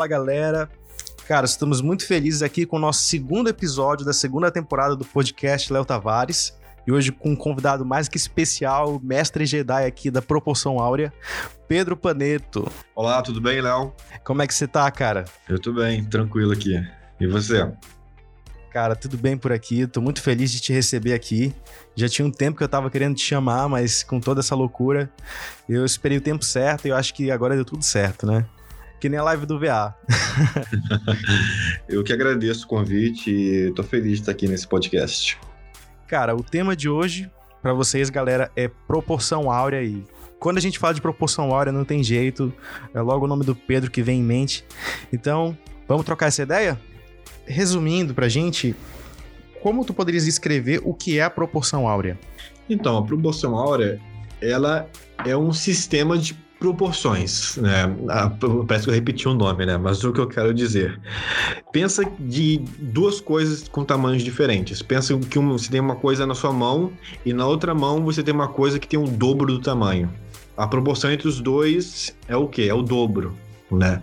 Fala galera, cara, estamos muito felizes aqui com o nosso segundo episódio da segunda temporada do podcast Léo Tavares. E hoje com um convidado mais que especial, mestre Jedi aqui da Proporção Áurea, Pedro Paneto. Olá, tudo bem, Léo? Como é que você tá, cara? Eu tô bem, tranquilo aqui. E você? Cara, tudo bem por aqui. Tô muito feliz de te receber aqui. Já tinha um tempo que eu tava querendo te chamar, mas com toda essa loucura, eu esperei o tempo certo e eu acho que agora deu tudo certo, né? Que nem a live do VA. eu que agradeço o convite e tô feliz de estar aqui nesse podcast. Cara, o tema de hoje para vocês, galera, é proporção áurea e quando a gente fala de proporção áurea não tem jeito, é logo o nome do Pedro que vem em mente. Então, vamos trocar essa ideia? resumindo pra gente, como tu poderias escrever o que é a proporção áurea? Então, a proporção áurea, ela é um sistema de proporções, né? Ah, parece que eu repeti o nome, né? Mas o que eu quero dizer. Pensa de duas coisas com tamanhos diferentes. Pensa que um, você tem uma coisa na sua mão e na outra mão você tem uma coisa que tem um dobro do tamanho. A proporção entre os dois é o quê? É o dobro né?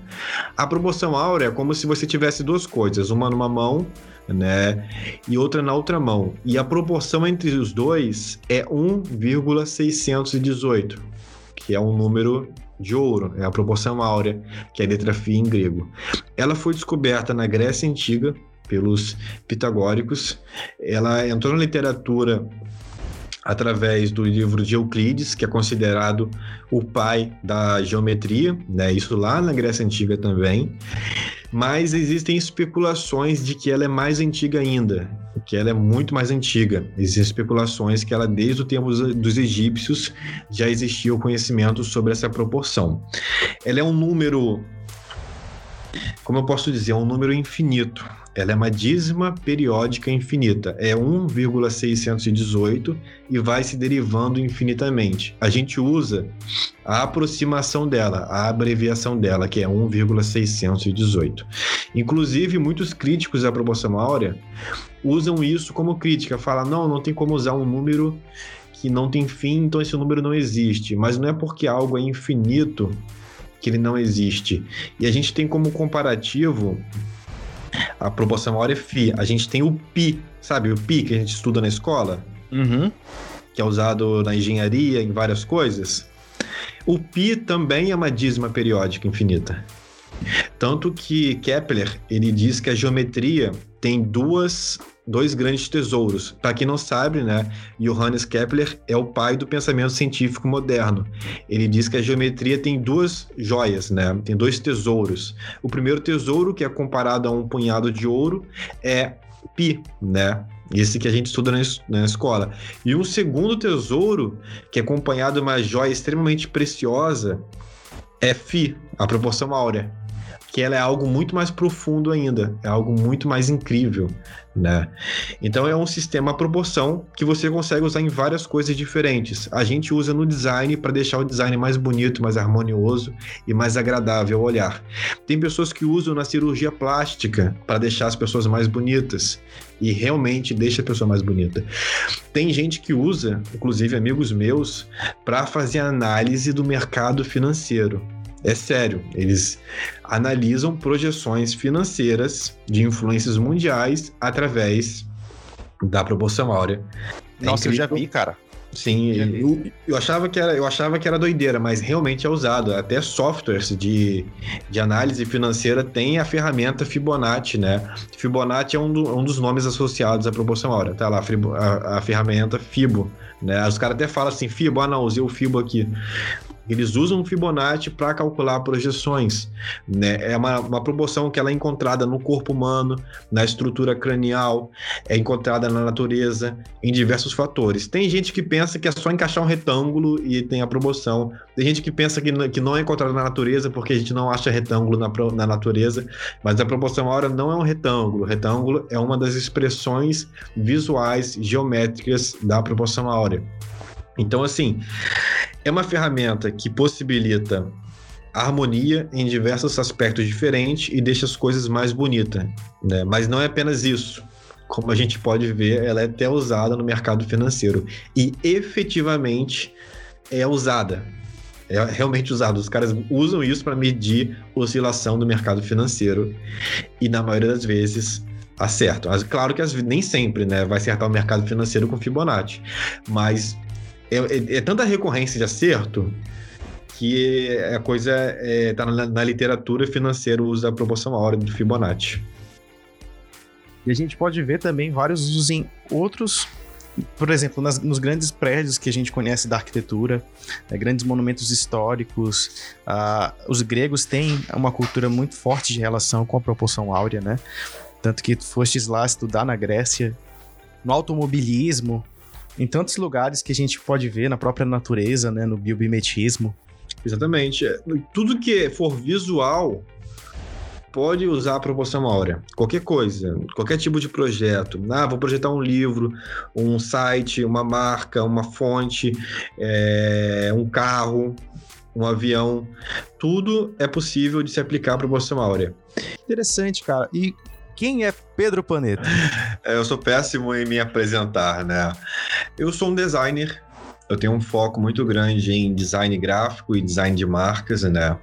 A proporção áurea é como se você tivesse duas coisas, uma numa mão, né, e outra na outra mão. E a proporção entre os dois é 1,618, que é um número de ouro, é a proporção áurea, que é a letra φ em grego. Ela foi descoberta na Grécia Antiga pelos pitagóricos. Ela entrou na literatura através do livro de Euclides, que é considerado o pai da geometria, né? Isso lá na Grécia Antiga também. Mas existem especulações de que ela é mais antiga ainda, que ela é muito mais antiga. Existem especulações que ela, desde o tempo dos egípcios, já existia o conhecimento sobre essa proporção. Ela é um número como eu posso dizer, é um número infinito. Ela é uma dízima periódica infinita. É 1,618 e vai se derivando infinitamente. A gente usa a aproximação dela, a abreviação dela, que é 1,618. Inclusive, muitos críticos da proporção áurea usam isso como crítica. Falam, não, não tem como usar um número que não tem fim, então esse número não existe. Mas não é porque algo é infinito que ele não existe. E a gente tem como comparativo a proporção hora e φ. A gente tem o pi, sabe? O pi que a gente estuda na escola, uhum. que é usado na engenharia, em várias coisas. O pi também é uma dízima periódica infinita. Tanto que Kepler ele diz que a geometria tem duas dois grandes tesouros. Para quem não sabe, né, Johannes Kepler é o pai do pensamento científico moderno. Ele diz que a geometria tem duas joias, né? Tem dois tesouros. O primeiro tesouro, que é comparado a um punhado de ouro, é pi, né? Esse que a gente estuda na, escola. E um segundo tesouro, que é acompanhado de uma joia extremamente preciosa, é Fi, a proporção áurea que ela é algo muito mais profundo ainda, é algo muito mais incrível, né? Então é um sistema à proporção que você consegue usar em várias coisas diferentes. A gente usa no design para deixar o design mais bonito, mais harmonioso e mais agradável ao olhar. Tem pessoas que usam na cirurgia plástica para deixar as pessoas mais bonitas e realmente deixa a pessoa mais bonita. Tem gente que usa, inclusive amigos meus, para fazer análise do mercado financeiro. É sério, eles analisam projeções financeiras de influências mundiais através da proporção áurea. É Nossa, eu já vi, cara. Sim, eu, eu, achava que era, eu achava que era doideira, mas realmente é usado. Até softwares de, de análise financeira tem a ferramenta Fibonacci, né? Fibonacci é um, do, um dos nomes associados à proporção áurea. Tá lá, a, a ferramenta Fibo. Né? Os caras até falam assim, Fibo, ah não, usei o Fibo aqui. Eles usam o Fibonacci para calcular projeções. Né? É uma, uma proporção que ela é encontrada no corpo humano, na estrutura cranial, é encontrada na natureza, em diversos fatores. Tem gente que pensa que é só encaixar um retângulo e tem a proporção. Tem gente que pensa que, que não é encontrada na natureza porque a gente não acha retângulo na, na natureza, mas a proporção áurea não é um retângulo. O retângulo é uma das expressões visuais geométricas da proporção áurea. Então, assim, é uma ferramenta que possibilita harmonia em diversos aspectos diferentes e deixa as coisas mais bonitas, né? Mas não é apenas isso. Como a gente pode ver, ela é até usada no mercado financeiro e efetivamente é usada. É realmente usado. Os caras usam isso para medir oscilação do mercado financeiro e, na maioria das vezes, acertam. Claro que nem sempre né, vai acertar o mercado financeiro com Fibonacci, mas é, é, é tanta recorrência de acerto que a coisa está é, na, na, literatura financeira o uso da proporção áurea do Fibonacci. E a gente pode ver também vários usos em outros por exemplo, nas, nos grandes prédios que a gente conhece da arquitetura, né, grandes monumentos históricos, uh, os gregos têm uma cultura muito forte de relação com a proporção áurea, né? Tanto que fostes lá estudar na Grécia, no automobilismo, em tantos lugares que a gente pode ver na própria natureza, né? No biomimetismo. Exatamente. Tudo que for visual pode usar a proporção áurea. Qualquer coisa, qualquer tipo de projeto. Ah, vou projetar um livro, um site, uma marca, uma fonte, é, um carro, um avião. Tudo é possível de se aplicar a proporção áurea. Interessante, cara. E quem é Pedro Panetta? É, eu sou péssimo em me apresentar, né? Eu sou um designer. Eu tenho um foco muito grande em design gráfico e design de marcas, né?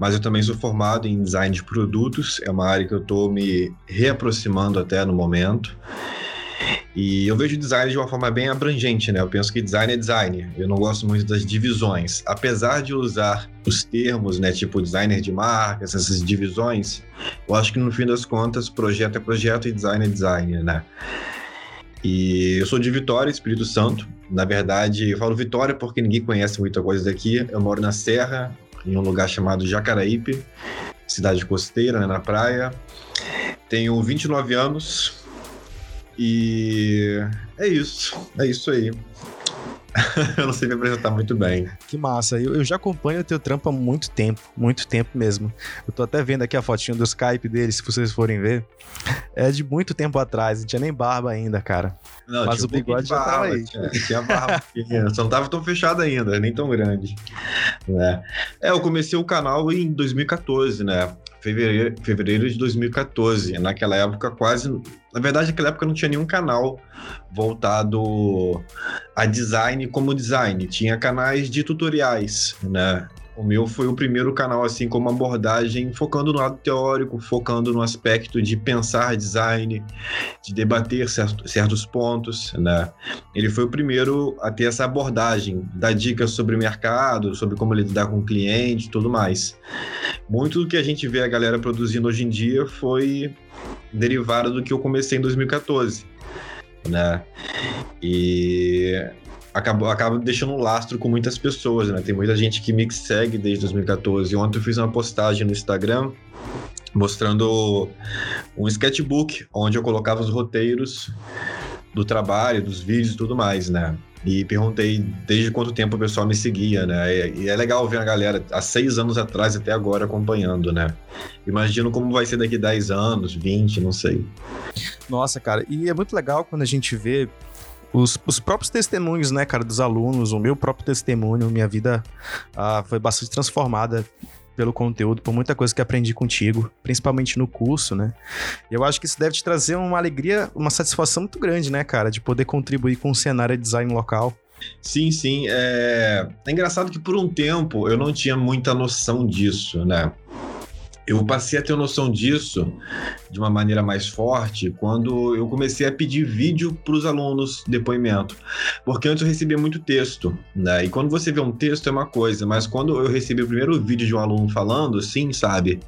mas eu também sou formado em design de produtos, é uma área que eu estou me reaproximando até no momento. E eu vejo design de uma forma bem abrangente, né? Eu penso que design é design. Eu não gosto muito das divisões. Apesar de usar os termos, né, tipo designer de marcas, essas divisões, eu acho que no fim das contas, projeto é projeto e design é design, né? E eu sou de Vitória, Espírito Santo. Na verdade, eu falo Vitória porque ninguém conhece muita coisa daqui. Eu moro na Serra, em um lugar chamado Jacaraípe, cidade costeira, né, na praia. Tenho 29 anos e é isso, é isso aí. eu não sei me apresentar muito bem. Que massa. Eu, eu já acompanho o teu trampo há muito tempo, muito tempo mesmo. Eu tô até vendo aqui a fotinha do Skype dele, se vocês forem ver. É de muito tempo atrás, não tinha nem barba ainda, cara. Não, Mas o bigode já barba, tava aí. Tinha, tinha barba, só não tava tão fechado ainda, nem tão grande. Né? É, eu comecei o canal em 2014, né? Fevereiro, fevereiro de 2014. Naquela época, quase. Na verdade, naquela época não tinha nenhum canal voltado a design como design. Tinha canais de tutoriais, né? O meu foi o primeiro canal, assim, com uma abordagem focando no lado teórico, focando no aspecto de pensar design, de debater certo, certos pontos, né? Ele foi o primeiro a ter essa abordagem, dar dicas sobre mercado, sobre como lidar com o cliente tudo mais. Muito do que a gente vê a galera produzindo hoje em dia foi derivado do que eu comecei em 2014, né? E acabou, acaba deixando um lastro com muitas pessoas, né? Tem muita gente que me segue desde 2014. Ontem eu fiz uma postagem no Instagram mostrando um sketchbook onde eu colocava os roteiros do trabalho, dos vídeos e tudo mais, né? E perguntei desde quanto tempo o pessoal me seguia, né? E é legal ver a galera há seis anos atrás até agora acompanhando, né? Imagino como vai ser daqui 10 anos, 20, não sei. Nossa, cara, e é muito legal quando a gente vê os, os próprios testemunhos, né, cara, dos alunos, o meu próprio testemunho, minha vida ah, foi bastante transformada pelo conteúdo, por muita coisa que aprendi contigo, principalmente no curso, né? E eu acho que isso deve te trazer uma alegria, uma satisfação muito grande, né, cara, de poder contribuir com o cenário de design local. Sim, sim. É... é engraçado que por um tempo eu não tinha muita noção disso, né? Eu passei a ter noção disso de uma maneira mais forte quando eu comecei a pedir vídeo para os alunos depoimento, porque antes eu recebia muito texto, né? E quando você vê um texto é uma coisa, mas quando eu recebi o primeiro vídeo de um aluno falando, sim, sabe?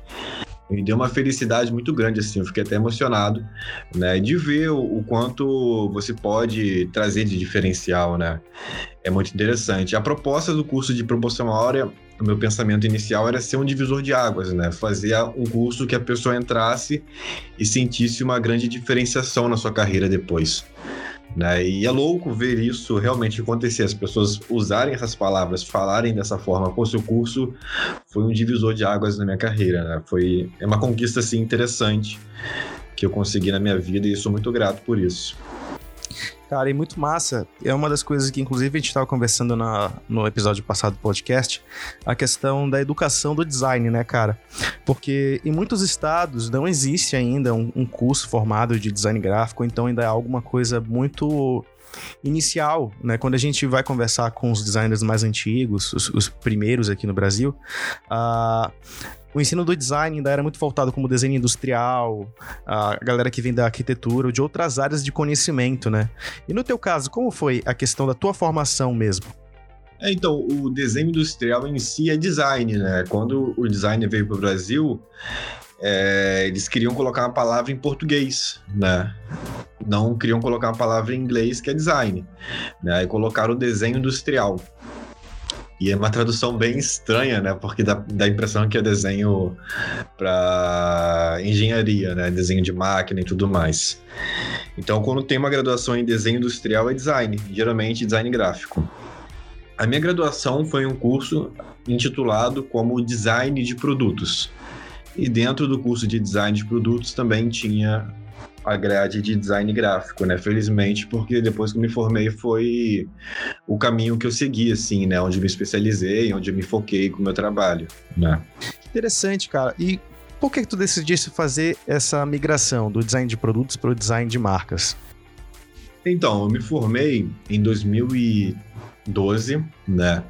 Me deu uma felicidade muito grande, assim, eu fiquei até emocionado, né, de ver o, o, quanto você pode trazer de diferencial, né, é muito interessante. A proposta do curso de promoção áurea o meu pensamento inicial era ser um divisor de águas, né? Fazer um curso que a pessoa entrasse e sentisse uma grande diferenciação na sua carreira depois. Né? E é louco ver isso realmente acontecer, as pessoas usarem essas palavras, falarem dessa forma. Pô, seu curso foi um divisor de águas na minha carreira, né? Foi é uma conquista assim interessante que eu consegui na minha vida e sou muito grato por isso. Cara, e muito massa. É uma das coisas que, inclusive, a gente estava conversando na, no episódio passado do podcast, a questão da educação do design, né, cara? Porque em muitos estados não existe ainda um, um curso formado de design gráfico, então ainda é alguma coisa muito inicial, né? Quando a gente vai conversar com os designers mais antigos, os, os primeiros aqui no Brasil, uh, o ensino do design ainda era muito voltado como desenho industrial, a galera que vem da arquitetura ou de outras áreas de conhecimento, né? E no teu caso, como foi a questão da tua formação mesmo? É, então, o desenho industrial em si é design, né? Quando o design veio para o Brasil, é, eles queriam colocar uma palavra em português, né? Não queriam colocar uma palavra em inglês, que é design. Né? Aí colocaram o desenho industrial. E é uma tradução bem estranha, né? Porque dá, dá a impressão que é desenho para engenharia, né? Desenho de máquina e tudo mais. Então, quando tem uma graduação em desenho industrial, é design, geralmente design gráfico. A minha graduação foi um curso intitulado como Design de Produtos. E dentro do curso de Design de Produtos também tinha a grade de design gráfico, né? Felizmente, porque depois que eu me formei foi o caminho que eu segui, assim, né? Onde me especializei, onde eu me foquei com o meu trabalho, né? Interessante, cara. E por que, que tu decidiste fazer essa migração do design de produtos para o design de marcas? Então, eu me formei em 2012, né?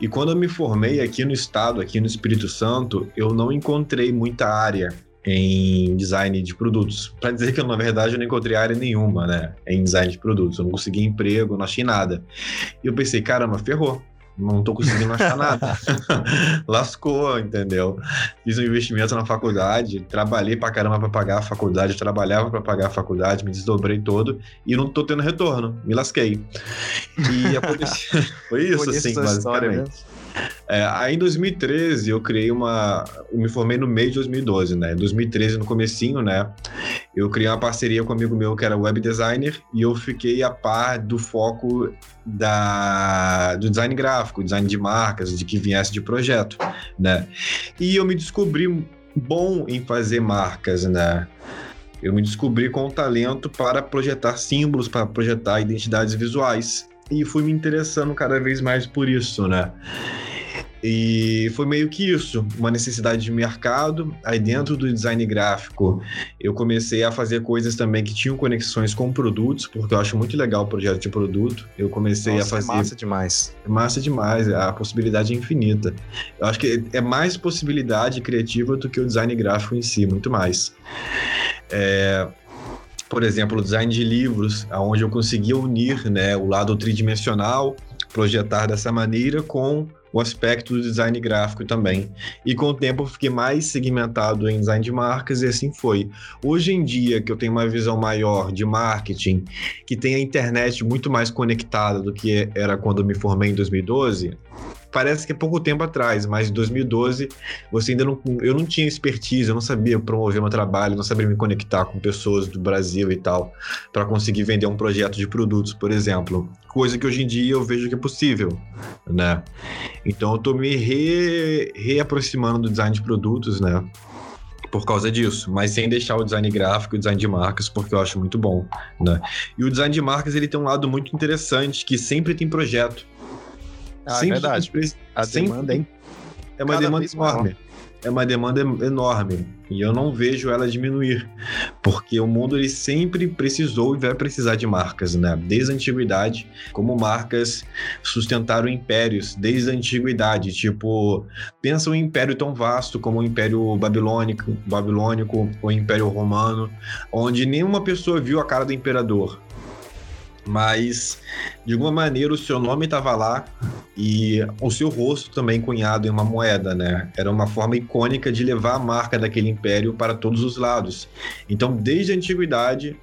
E quando eu me formei aqui no estado, aqui no Espírito Santo, eu não encontrei muita área em design de produtos. Para dizer que eu, na verdade, eu não encontrei área nenhuma, né, em design de produtos. Eu não consegui emprego, não achei nada. E eu pensei, caramba, ferrou. Não tô conseguindo achar nada. Lascou, entendeu? Fiz um investimento na faculdade, trabalhei pra caramba pra pagar a faculdade, trabalhava pra pagar a faculdade, me desdobrei todo e não tô tendo retorno. Me lasquei. E aconteceu. Foi isso, assim, basicamente. É, aí em 2013 eu criei uma. Eu me formei no mês de 2012, né? Em 2013, no comecinho, né? Eu criei uma parceria com um amigo meu que era web designer e eu fiquei a par do foco da, do design gráfico, design de marcas, de que viesse de projeto, né? E eu me descobri bom em fazer marcas, né? Eu me descobri com o talento para projetar símbolos, para projetar identidades visuais. E fui me interessando cada vez mais por isso, né? E foi meio que isso, uma necessidade de mercado. Aí dentro do design gráfico, eu comecei a fazer coisas também que tinham conexões com produtos, porque eu acho muito legal o projeto de produto. Eu comecei Nossa, a é fazer. É massa demais. É massa demais, a possibilidade é infinita. Eu acho que é mais possibilidade criativa do que o design gráfico em si, muito mais. É, por exemplo, o design de livros, onde eu conseguia unir né, o lado tridimensional, projetar dessa maneira, com o aspecto do design gráfico também. E com o tempo eu fiquei mais segmentado em design de marcas e assim foi. Hoje em dia, que eu tenho uma visão maior de marketing, que tem a internet muito mais conectada do que era quando eu me formei em 2012, parece que é pouco tempo atrás, mas em 2012 você ainda não, eu não tinha expertise, eu não sabia promover meu trabalho, não sabia me conectar com pessoas do Brasil e tal, para conseguir vender um projeto de produtos, por exemplo. Coisa que hoje em dia eu vejo que é possível, né? Então eu tô me re, reaproximando do design de produtos, né? por causa disso, mas sem deixar o design gráfico o design de marcas, porque eu acho muito bom, né? E o design de marcas, ele tem um lado muito interessante, que sempre tem projeto. Ah, é verdade. A demanda, hein? É uma Cada demanda enorme. É uma demanda enorme e eu não vejo ela diminuir, porque o mundo ele sempre precisou e vai precisar de marcas, né? Desde a antiguidade, como marcas sustentaram impérios desde a antiguidade, tipo, pensa um império tão vasto como o Império Babilônico, Babilônico ou o Império Romano, onde nenhuma pessoa viu a cara do imperador, mas de alguma maneira o seu nome estava lá e o seu rosto também cunhado em uma moeda, né? Era uma forma icônica de levar a marca daquele império para todos os lados. Então, desde a antiguidade,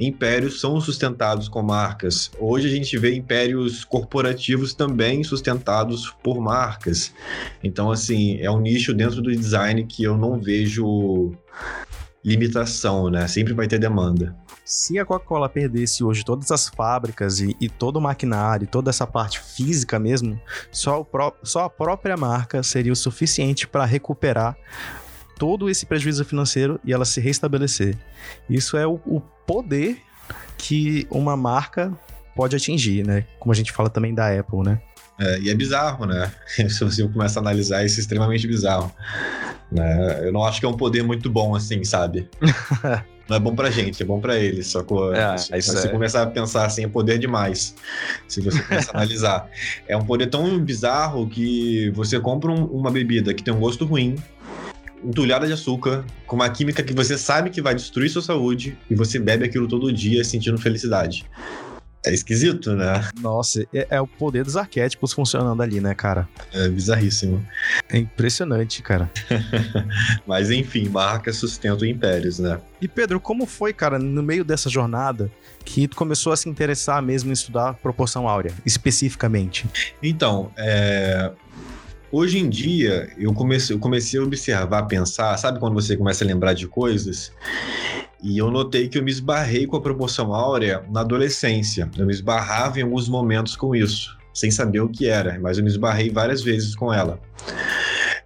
impérios são sustentados com marcas. Hoje a gente vê impérios corporativos também sustentados por marcas. Então, assim, é um nicho dentro do design que eu não vejo limitação, né? Sempre vai ter demanda. Se a Coca-Cola perdesse hoje todas as fábricas e, e, todo o maquinário, toda essa parte física mesmo, só, pró só a própria marca seria o suficiente para recuperar todo esse prejuízo financeiro e ela se restabelecer. Isso é o, o poder que uma marca pode atingir, né? Como a gente fala também da Apple, né? É, e é bizarro, né? Se você começa a analisar, isso é extremamente bizarro. Né? Eu não acho que é um poder muito bom, assim, sabe? não é bom pra gente, é bom pra eles. Só que é, se, se você é. começar a pensar assim, é poder demais. Se você começar a analisar. É um poder tão bizarro que você compra um, uma bebida que tem um gosto ruim, entulhada de açúcar, com uma química que você sabe que vai destruir sua saúde, e você bebe aquilo todo dia sentindo felicidade. É esquisito, né? Nossa, é, é, o poder dos arquétipos funcionando ali, né, cara? É bizarríssimo. É impressionante, cara. Mas enfim, marcas sustentam impérios, né? E Pedro, como foi, cara, no meio dessa jornada que tu começou a se interessar mesmo em estudar proporção áurea, especificamente? Então, é, Hoje em dia, eu comecei, eu comecei a observar, pensar, sabe quando você começa a lembrar de coisas? E eu notei que eu me esbarrei com a proporção áurea na adolescência. Eu me esbarrava em alguns momentos com isso, sem saber o que era, mas eu me esbarrei várias vezes com ela.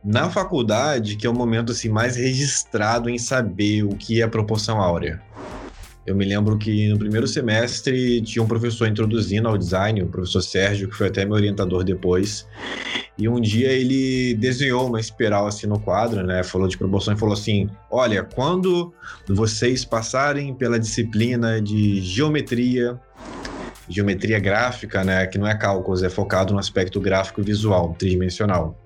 Na faculdade, que é o momento assim mais registrado em saber o que é proporção áurea. Eu me lembro que no primeiro semestre tinha um professor introduzindo ao design, o professor Sérgio, que foi até meu orientador depois. E um dia ele desenhou uma espiral assim no quadro, né? Falou de proporção e falou assim: Olha, quando vocês passarem pela disciplina de geometria, geometria gráfica, né? Que não é cálculos, é focado no aspecto gráfico e visual, tridimensional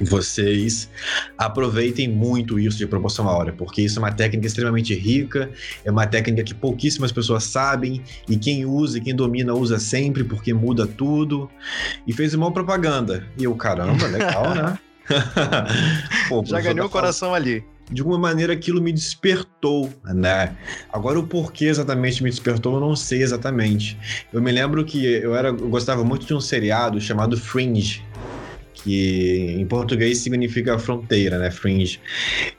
vocês aproveitem muito isso de proporção áurea, porque isso é uma técnica extremamente rica, é uma técnica que pouquíssimas pessoas sabem e quem usa e quem domina usa sempre porque muda tudo. E fez uma propaganda. E eu, caramba, legal, né? Pô, Já ganhou o coração ali. De alguma maneira aquilo me despertou, né? Agora o porquê exatamente me despertou, eu não sei exatamente. Eu me lembro que eu era, eu gostava muito de um seriado chamado Fringe, que em português significa fronteira, né? Fringe,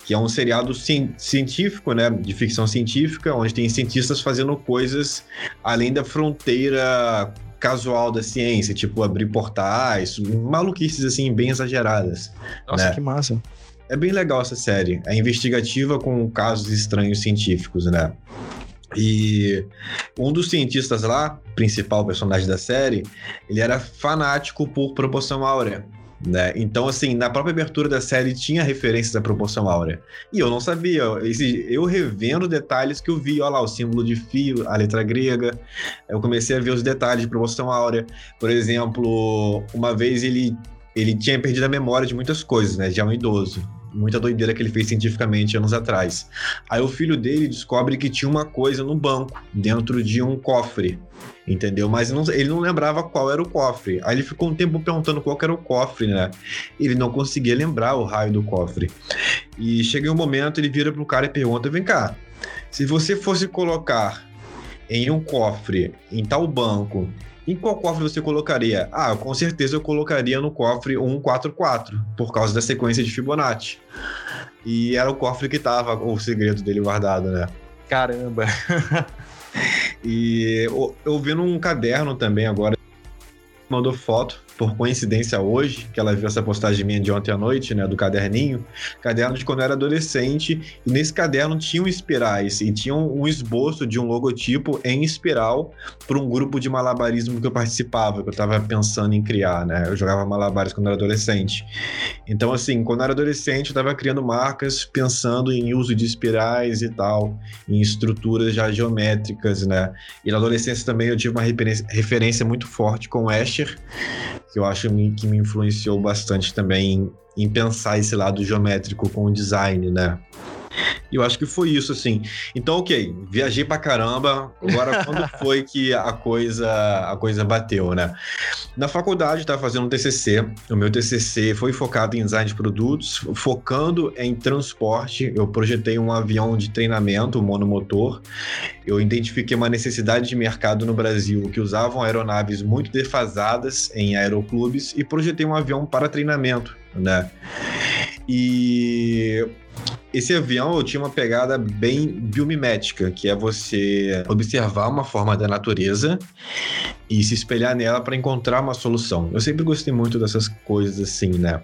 que é um seriado ci científico, né? De ficção científica, onde tem cientistas fazendo coisas além da fronteira casual da ciência, tipo abrir portais, maluquices assim bem exageradas. Nossa, né? que massa. É bem legal essa série. É investigativa com casos estranhos científicos, né? E um dos cientistas lá, principal personagem da série, ele era fanático por proporção áurea. Né? Então, assim, na própria abertura da série tinha referências à proporção áurea. E eu não sabia. Eu revendo detalhes que eu vi, olha lá, o símbolo de fio, a letra grega. Eu comecei a ver os detalhes de proporção áurea. Por exemplo, uma vez ele, ele tinha perdido a memória de muitas coisas, né? Já é um idoso muita doideira que ele fez cientificamente anos atrás. Aí o filho dele descobre que tinha uma coisa no banco, dentro de um cofre, entendeu? Mas não, ele não lembrava qual era o cofre. Aí ele ficou um tempo perguntando qual era o cofre, né? Ele não conseguia lembrar o raio do cofre. E chega um momento, ele vira pro cara e pergunta: vem cá, se você fosse colocar em um cofre, em tal banco, em qual cofre você colocaria? Ah, com certeza eu colocaria no cofre 144, por causa da sequência de Fibonacci. E era o cofre que tava o segredo dele guardado, né? Caramba! e eu, eu vi num caderno também agora, mandou foto por coincidência hoje, que ela viu essa postagem minha de ontem à noite, né, do caderninho, caderno de quando eu era adolescente, e nesse caderno tinham espirais e tinha um esboço de um logotipo em espiral para um grupo de malabarismo que eu participava, que eu estava pensando em criar, né? Eu jogava malabares quando eu era adolescente. Então, assim, quando eu era adolescente, eu estava criando marcas pensando em uso de espirais e tal, em estruturas já geométricas, né? E na adolescência também eu tive uma referência muito forte com Escher, que eu acho que me influenciou bastante também em, em pensar esse lado geométrico com o design, né? E eu acho que foi isso, assim. Então, ok, viajei pra caramba. Agora, quando foi que a coisa, a coisa bateu, né? Na faculdade, estava fazendo um TCC. O meu TCC foi focado em design de produtos, focando em transporte. Eu projetei um avião de treinamento, um monomotor. Eu identifiquei uma necessidade de mercado no Brasil que usavam aeronaves muito defasadas em aeroclubes e projetei um avião para treinamento, né? E esse avião eu tinha uma pegada bem biomimética, que é você observar uma forma da natureza e se espelhar nela para encontrar uma solução. Eu sempre gostei muito dessas coisas assim, né?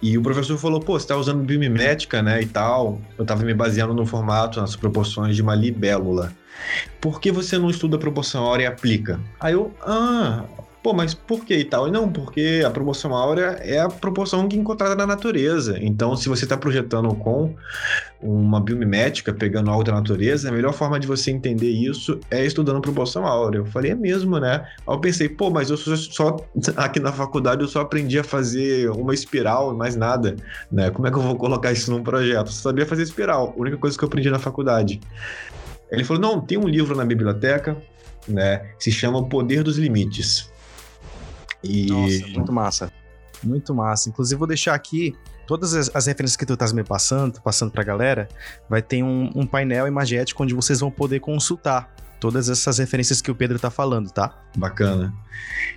E o professor falou, pô, você tá usando biomimética, né, e tal. Eu tava me baseando no formato, nas proporções de uma libélula. Por que você não estuda a proporção áurea e aplica? Aí eu, ah, Pô, mas por que e tal? Não, porque a proporção áurea é a proporção que é encontrada na natureza. Então, se você está projetando com uma biomimética, pegando algo da natureza, a melhor forma de você entender isso é estudando proporção áurea. Eu falei, é mesmo, né? Aí eu pensei, pô, mas eu só, só aqui na faculdade eu só aprendi a fazer uma espiral, mais nada, né? Como é que eu vou colocar isso num projeto? Eu só sabia fazer espiral, a única coisa que eu aprendi na faculdade. Ele falou, não, tem um livro na biblioteca, né? Se chama O Poder dos Limites. E... Nossa, muito massa. Muito massa. Inclusive, vou deixar aqui todas as, as referências que tu estás me passando, passando pra galera. Vai ter um, um painel imagético onde vocês vão poder consultar todas essas referências que o Pedro tá falando, tá? Bacana.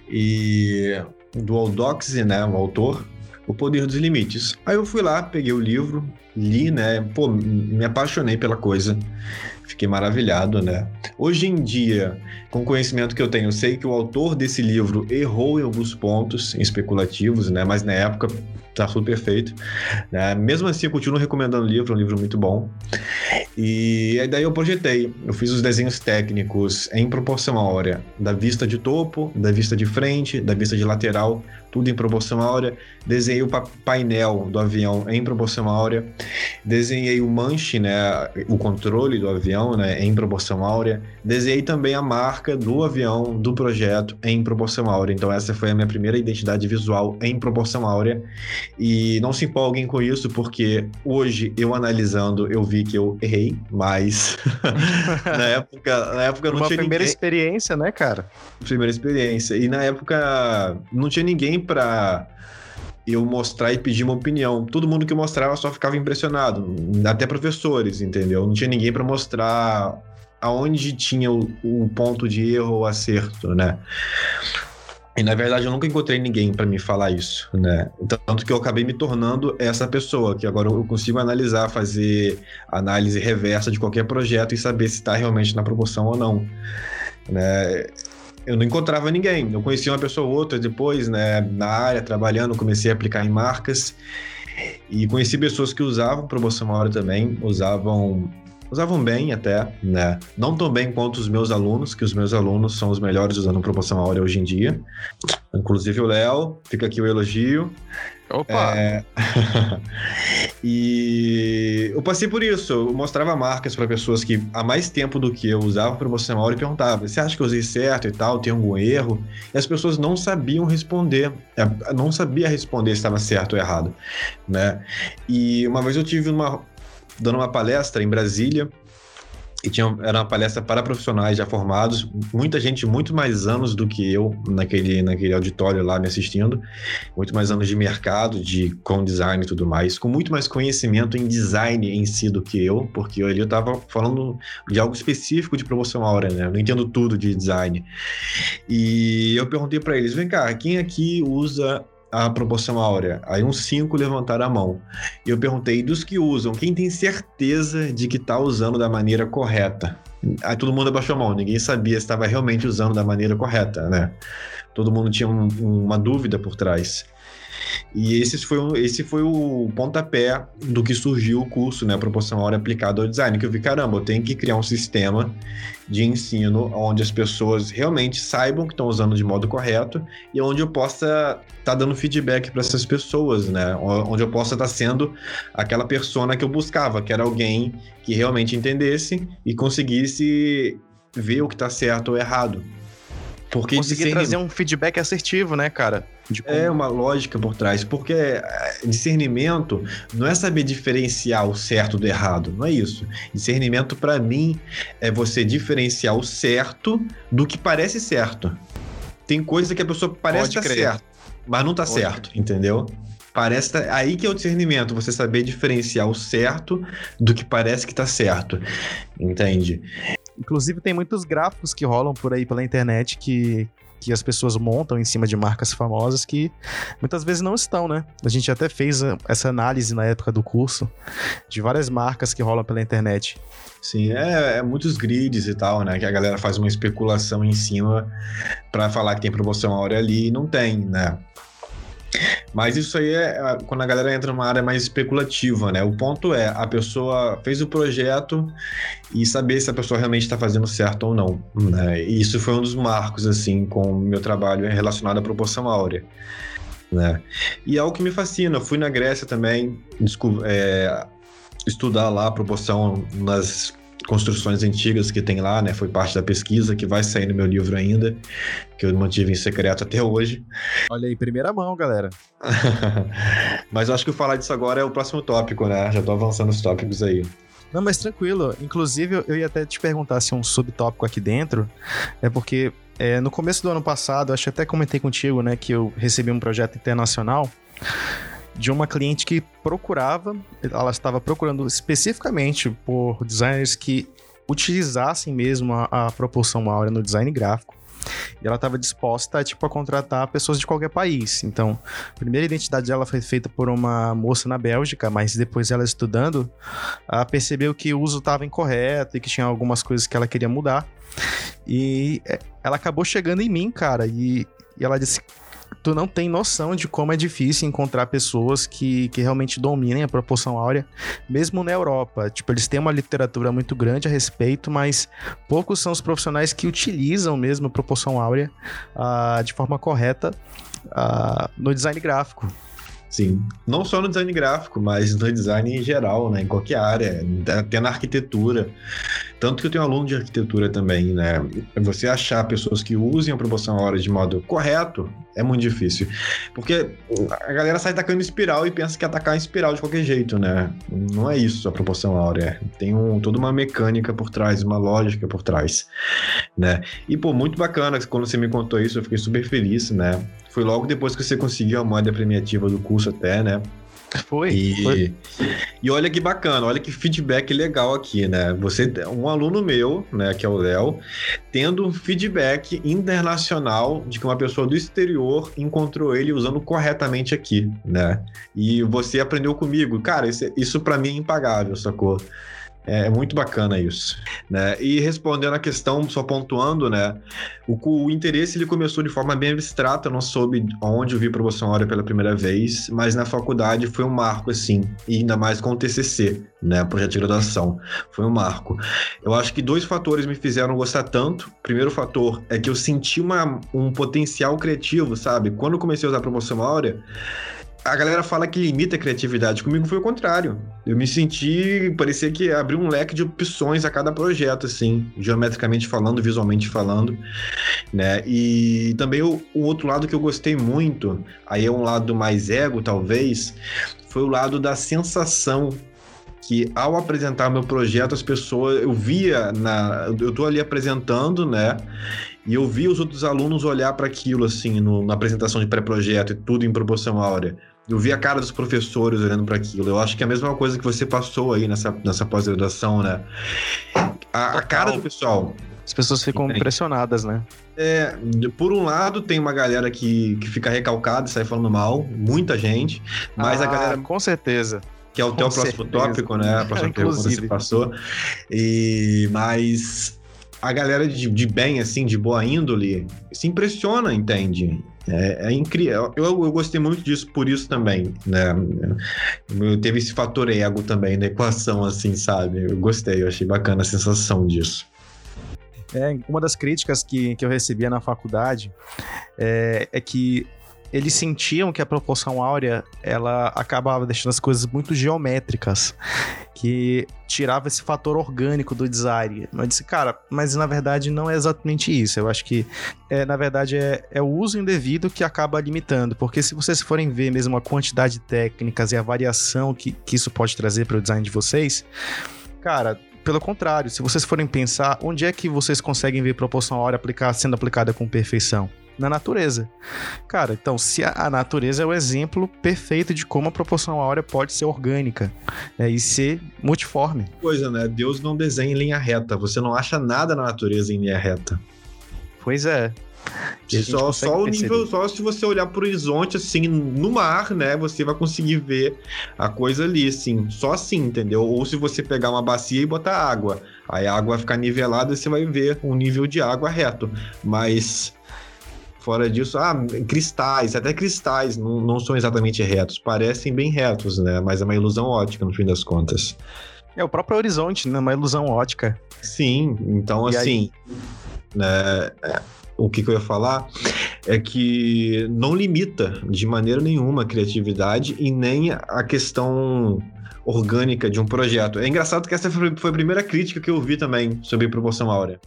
E do Aldoxy, né, o autor, O Poder dos Limites. Aí eu fui lá, peguei o livro, li, né, pô, me apaixonei pela coisa. Fiquei maravilhado, né? Hoje em dia, com o conhecimento que eu tenho, eu sei que o autor desse livro errou em alguns pontos especulativos, né? Mas na época tá tudo perfeito. Né? Mesmo assim, eu continuo recomendando o livro, é um livro muito bom. E aí daí eu projetei, eu fiz os desenhos técnicos em proporção áurea, da vista de topo, da vista de frente, da vista de lateral, tudo em proporção áurea. Desenhei o painel do avião em proporção áurea. Desenhei o manche, né, o controle do avião, né, em proporção áurea. Desenhei também a marca do avião, do projeto, em proporção áurea. Então essa foi a minha primeira identidade visual em proporção áurea. E não se empolguem com isso, porque hoje eu analisando, eu vi que eu errei, mas na época, na época não Uma tinha primeira ninguém... experiência, né, cara? Primeira experiência. E na época não tinha ninguém para eu mostrar e pedir uma opinião. Todo mundo que eu mostrava só ficava impressionado, até professores, entendeu? Não tinha ninguém para mostrar aonde tinha o, o, ponto de erro ou acerto, né? E na verdade eu nunca encontrei ninguém para me falar isso, né? Tanto que eu acabei me tornando essa pessoa, que agora eu consigo analisar, fazer análise reversa de qualquer projeto e saber se está realmente na proporção ou não, né? eu não encontrava ninguém. Eu conhecia uma pessoa ou outra depois, né, na área, trabalhando, comecei a aplicar em marcas. E conheci pessoas que usavam promoção hora também, usavam usavam bem até, né? Não tão bem quanto os meus alunos, que os meus alunos são os melhores usando promoção hora hoje em dia. Inclusive o Léo, fica aqui o elogio. Opa! É... e eu passei por isso. Eu mostrava marcas para pessoas que há mais tempo do que eu usavam promoção hora e perguntava: você acha que eu usei certo e tal? Tem algum erro? E as pessoas não sabiam responder, é, não sabia responder se estava certo ou errado, né? E uma vez eu tive uma dando uma palestra em Brasília e tinha, era uma palestra para profissionais já formados, muita gente muito mais anos do que eu naquele, naquele auditório lá me assistindo, muito mais anos de mercado, de com design e tudo mais, com muito mais conhecimento em design em si do que eu, porque ali eu estava falando de algo específico de promoção hora, né? Eu não entendo tudo de design. E eu perguntei para eles, vem cá, quem aqui usa a proporção áurea. Aí uns cinco levantaram a mão. E eu perguntei dos que usam, quem tem certeza de que está usando da maneira correta? Aí todo mundo abaixou a mão, ninguém sabia se estava realmente usando da maneira correta, né? Todo mundo tinha um, uma dúvida por trás. E esse foi, um, esse foi o pontapé do que surgiu o curso, né? Proporção hora aplicada ao design, que eu vi, caramba, eu tenho que criar um sistema de ensino onde as pessoas realmente saibam que estão usando de modo correto e onde eu possa estar tá dando feedback para essas pessoas, né? Onde eu possa estar tá sendo aquela persona que eu buscava, que era alguém que realmente entendesse e conseguisse ver o que está certo ou errado. Porque conseguir trazer um feedback assertivo, né, cara? Como... É uma lógica por trás, porque é, discernimento não é saber diferenciar o certo do errado, não é isso. Discernimento, para mim, é você diferenciar o certo do que parece certo. Tem coisa que a pessoa parece estar tá certo, mas não tá Pode certo, crer. entendeu? Parece tá... aí que é o discernimento, você saber diferenciar o certo do que parece que tá certo. Entende? Inclusive, tem muitos gráficos que rolam por aí pela internet que, que as pessoas montam em cima de marcas famosas que muitas vezes não estão, né? A gente até fez essa análise na época do curso de várias marcas que rolam pela internet. Sim, é, é muitos grids e tal, né? Que a galera faz uma especulação em cima para falar que tem promoção hora ali e não tem, né? Mas isso aí é quando a galera entra numa área mais especulativa, né? O ponto é a pessoa fez o projeto e saber se a pessoa realmente está fazendo certo ou não. Né? E isso foi um dos marcos, assim, com o meu trabalho relacionado à proporção áurea. Né? E é algo que me fascina. Eu fui na Grécia também, é, estudar lá a proporção nas construções antigas que tem lá, né? Foi parte da pesquisa que vai sair no meu livro ainda, que eu mantive em secreto até hoje. Olha aí, primeira mão, galera. Mas eu acho que falar disso agora é o próximo tópico, né? Já tô avançando os tópicos aí. Não, mas tranquilo. Inclusive, eu ia até te perguntar se um subtópico aqui dentro é porque é, no começo do ano passado, acho que até comentei contigo, né, que eu recebi um projeto internacional de uma cliente que procurava, ela estava procurando especificamente por designers que utilizassem mesmo a, a proporção áurea no design gráfico. E ela estava disposta tipo, a contratar pessoas de qualquer país. Então, a primeira identidade dela foi feita por uma moça na Bélgica, mas depois ela estudando, ela percebeu que o uso estava incorreto e que tinha algumas coisas que ela queria mudar. E é, ela acabou chegando em mim, cara, e, e ela disse: tu não tem noção de como é difícil encontrar pessoas que, que realmente dominem a proporção áurea, mesmo na Europa. Tipo, eles têm uma literatura muito grande a respeito, mas poucos são os profissionais que utilizam mesmo a proporção áurea uh, de forma correta uh, no design gráfico. Sim, não só no design gráfico, mas no design em geral, né? Em qualquer área, até na arquitetura. Tanto que eu tenho aluno de arquitetura também, né? Você achar pessoas que usem a proporção hora de modo correto é muito difícil. Porque a galera sai atacando espiral e pensa que atacar em espiral de qualquer jeito, né? Não é isso a proporção áurea. Tem um, toda uma mecânica por trás, uma lógica por trás, né? E, pô, muito bacana quando você me contou isso, eu fiquei super feliz, né? Foi logo depois que você conseguiu a moeda premiativa do curso até, né? Foi, e, foi. E olha que bacana, olha que feedback legal aqui, né? Você, um aluno meu, né, que é o Léo, tendo um feedback internacional de que uma pessoa do exterior encontrou ele usando corretamente aqui, né? E você aprendeu comigo. Cara, isso, isso para mim é impagável, sacou? É, é muito bacana isso, né? E respondendo a questão, só pontuando, né? O, o interesse ele começou de forma bem abstrata, eu não soube onde eu vi promoção hora pela primeira vez, mas na faculdade foi um marco, assim, e ainda mais com o TCC, né? Projeto de graduação, foi um marco. Eu acho que dois fatores me fizeram gostar tanto. O primeiro fator é que eu senti uma, um potencial criativo, sabe? Quando eu comecei a usar promoção áurea, a galera fala que limita a criatividade. Comigo foi o contrário. Eu me senti, parecia que abriu um leque de opções a cada projeto, assim, geometricamente falando, visualmente falando, né? E também o, o outro lado que eu gostei muito, aí é um lado mais ego, talvez, foi o lado da sensação que ao apresentar meu projeto, as pessoas, eu via na, eu tô ali apresentando, né? E eu vi os outros alunos olhar para aquilo assim, no, na apresentação de pré-projeto e tudo em proporção áurea. Eu vi a cara dos professores olhando para aquilo. Eu acho que é a mesma coisa que você passou aí nessa, nessa pós-graduação, né? A, a, cara do pessoal. As pessoas ficam impressionadas, né? É, por um lado, tem uma galera que, que fica recalcada e sai falando mal, muita gente, mas ah, a galera. Com certeza. Que é o teu próximo tópico, né? A próxima pergunta que você passou. E, mas a galera de, de bem, assim, de boa índole, se impressiona, entende? É, é incrível. Eu, eu, gostei muito disso por isso também, né? Teve esse fator ego também na equação, assim, sabe? Eu gostei, eu achei bacana a sensação disso. É, uma das críticas que, que eu recebia na faculdade é, é que eles sentiam que a proporção áurea ela acabava deixando as coisas muito geométricas, que tirava esse fator orgânico do design. Eu disse, cara, mas na verdade não é exatamente isso. Eu acho que, é, na verdade, é, é o uso indevido que acaba limitando, porque se vocês forem ver mesmo a quantidade de técnicas e a variação que, que isso pode trazer para o design de vocês, cara, pelo contrário, se vocês forem pensar, onde é que vocês conseguem ver proporção áurea aplicar, sendo aplicada com perfeição? Na natureza. Cara, então, se a, natureza é o exemplo perfeito de como a proporção áurea pode ser orgânica né, e ser multiforme. Coisa, né? Deus não desenha em linha reta. Você não acha nada na natureza em linha reta. Pois é. Só, só o nível, só se você olhar pro horizonte, assim, no mar, né? Você vai conseguir ver a coisa ali, assim. Só assim, entendeu? Ou se você pegar uma bacia e botar água. Aí a água vai ficar nivelada e você vai ver um nível de água reto. Mas Fora disso, ah, cristais, até cristais não, não são exatamente retos, parecem bem retos, né? Mas é uma ilusão ótica no fim das contas. É o próprio horizonte, né? Uma ilusão ótica. Sim, então e assim, né, é, o que, que, eu ia falar é que não limita de maneira nenhuma a criatividade e nem a questão orgânica de um projeto. É engraçado que essa foi a primeira crítica que eu vi também sobre proporção áurea.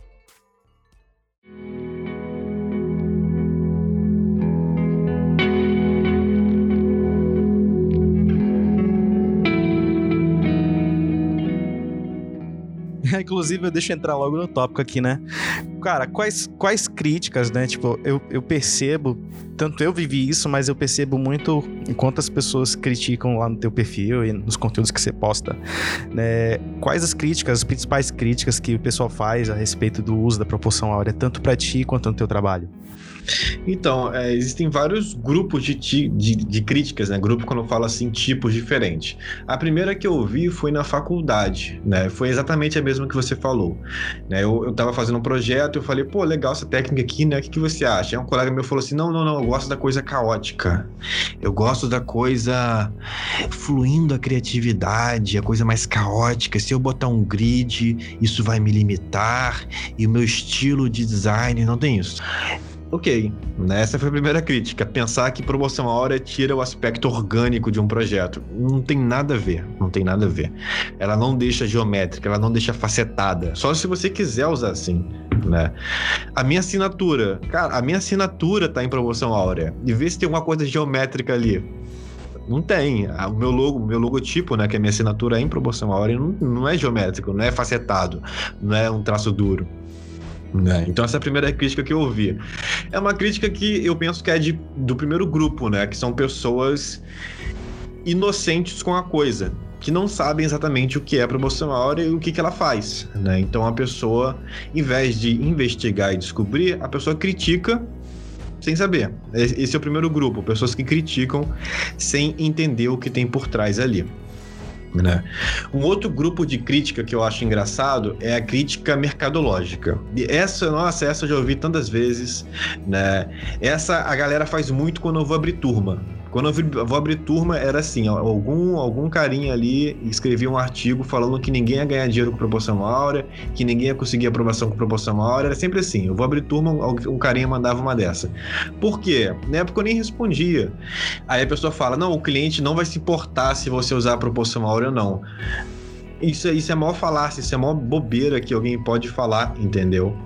Inclusive, eu deixo entrar logo no tópico aqui, né? Cara, quais, quais críticas, né? Tipo, eu, eu percebo, tanto eu vivi isso, mas eu percebo muito enquanto as pessoas criticam lá no teu perfil e nos conteúdos que você posta, né? Quais as críticas, as principais críticas que o pessoal faz a respeito do uso da proporção áurea, tanto para ti quanto no teu trabalho? Então, é, existem vários grupos de, de, de, críticas, né? Grupo quando eu falo assim, tipos diferentes. A primeira que eu ouvi foi na faculdade, né? Foi exatamente a mesma que você falou. Né? Eu, eu tava fazendo um projeto, eu falei, pô, legal essa técnica aqui, né? O que, que você acha? Aí um colega meu falou assim: não, não, não, eu gosto da coisa caótica. Eu gosto da coisa fluindo a criatividade, a coisa mais caótica. Se eu botar um grid, isso vai me limitar, e o meu estilo de design não tem isso. Ok, essa foi a primeira crítica. Pensar que promoção a hora tira o aspecto orgânico de um projeto. Não tem nada a ver, não tem nada a ver. Ela não deixa geométrica, ela não deixa facetada. Só se você quiser usar assim, né? A minha assinatura, cara, a minha assinatura tá em promoção áurea. E vê se tem alguma coisa geométrica ali. Não tem. O meu logo, meu logotipo, né, que é a minha assinatura é em proporção áurea, não, não é geométrico, não é facetado, não é um traço duro. Né? Então essa é a primeira crítica que eu ouvi. É uma crítica que eu penso que é de, do primeiro grupo, né? Que são pessoas inocentes com a coisa, que não sabem exatamente o que é promocional e o que, que ela faz, né? Então a pessoa, em vez de investigar e descobrir, a pessoa critica sem saber. Esse é o primeiro grupo, pessoas que criticam sem entender o que tem por trás ali. Né? Um outro grupo de crítica que eu acho engraçado é a crítica mercadológica. E essa, nossa, essa eu já ouvi tantas vezes, né? Essa a galera faz muito quando eu vou abrir turma. Quando eu vou abrir turma, era assim: algum, algum carinha ali escrevia um artigo falando que ninguém ia ganhar dinheiro com proporção áurea, que ninguém ia conseguir aprovação com proporção áurea. Era sempre assim: eu vou abrir turma, um carinha mandava uma dessa. Por quê? Na época eu nem respondia. Aí a pessoa fala: não, o cliente não vai se importar se você usar a proporção áurea ou não. Isso, isso é maior falácia, isso é maior bobeira que alguém pode falar, entendeu?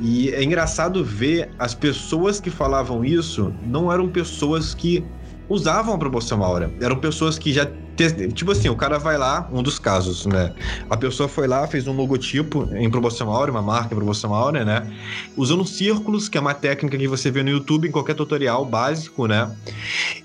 E é engraçado ver as pessoas que falavam isso não eram pessoas que usavam a proporção áurea. Eram pessoas que já. Tipo assim, o cara vai lá, um dos casos, né? A pessoa foi lá, fez um logotipo em proporção áurea, uma marca em proporção áurea, né? Usando círculos, que é uma técnica que você vê no YouTube em qualquer tutorial básico, né?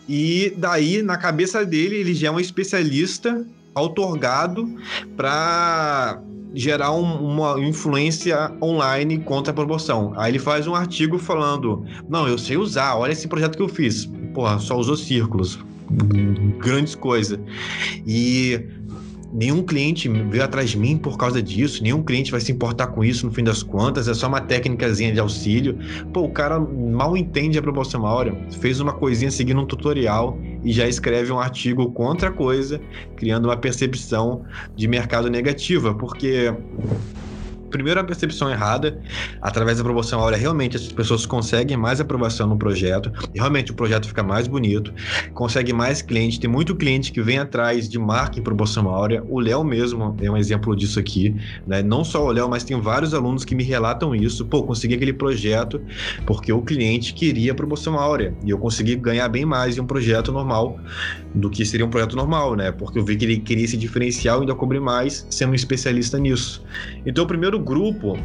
E daí, na cabeça dele, ele já é um especialista outorgado para gerar um, uma influência online contra a promoção. Aí ele faz um artigo falando: Não, eu sei usar, olha esse projeto que eu fiz. Porra, só usou círculos. Grandes coisas. E nenhum cliente veio atrás de mim por causa disso, nenhum cliente vai se importar com isso no fim das contas, é só uma técnicazinha de auxílio. Pô, o cara mal entende a proporção áurea, fez uma coisinha seguindo um tutorial e já escreve um artigo contra a coisa, criando uma percepção de mercado negativa, porque primeiro a percepção errada, através da aprovação áurea, realmente as pessoas conseguem mais aprovação no projeto, realmente o projeto fica mais bonito, consegue mais cliente, tem muito cliente que vem atrás de marca em promoção áurea, o Léo mesmo é um exemplo disso aqui, né? Não só o Léo, mas tem vários alunos que me relatam isso, pô, consegui aquele projeto porque o cliente queria promoção áurea. E eu consegui ganhar bem mais em um projeto normal do que seria um projeto normal, né? Porque eu vi que ele queria se diferenciar e ainda cobrir mais sendo um especialista nisso. Então o primeiro grupo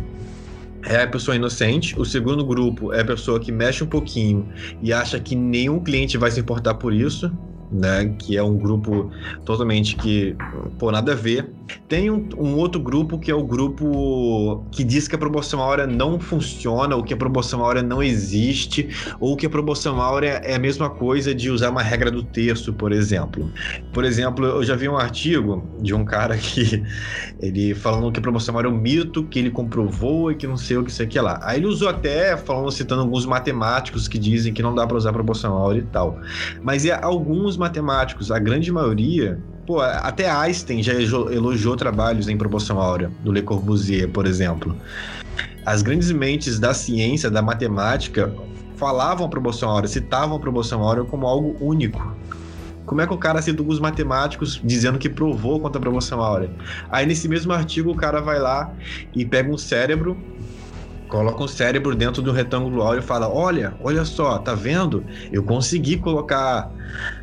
é a pessoa inocente, o segundo grupo é a pessoa que mexe um pouquinho e acha que nenhum cliente vai se importar por isso, né? Que é um grupo totalmente que, pô, nada a ver. Tem um, um, outro grupo que é o grupo que diz que a proporção áurea não funciona, ou que a proporção áurea não existe, ou que a proporção áurea é a mesma coisa de usar uma regra do terço, por exemplo. Por exemplo, eu já vi um artigo de um cara que ele falando que a proporção áurea é um mito, que ele comprovou e que não sei o que isso aqui lá. Aí ele usou até falando citando alguns matemáticos que dizem que não dá para usar proporção áurea e tal. Mas é alguns matemáticos, a grande maioria Pô, até Einstein já elogiou trabalhos em proporção áurea, do Le Corbusier, por exemplo. As grandes mentes da ciência, da matemática, falavam a proporção áurea, citavam a proporção áurea como algo único. Como é que o cara cita alguns matemáticos dizendo que provou contra a proporção áurea? Aí nesse mesmo artigo o cara vai lá e pega um cérebro coloca um cérebro dentro do retângulo áureo e fala: Olha, olha só, tá vendo? Eu consegui colocar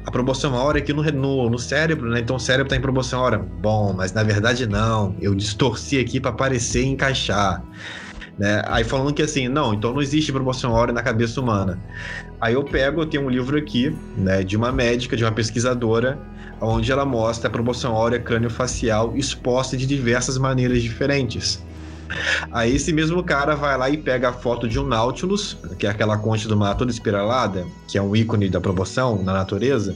a proporção áurea aqui no, no, no cérebro, né? Então o cérebro tá em proporção áurea. Bom, mas na verdade não. Eu distorci aqui para parecer encaixar. Né? Aí falando que assim, não, então não existe proporção áurea na cabeça humana. Aí eu pego, eu tenho um livro aqui, né, de uma médica, de uma pesquisadora, onde ela mostra a proporção áurea crânio-facial exposta de diversas maneiras diferentes. Aí esse mesmo cara vai lá e pega a foto de um Nautilus, que é aquela concha do mar toda espiralada, que é um ícone da proporção na natureza,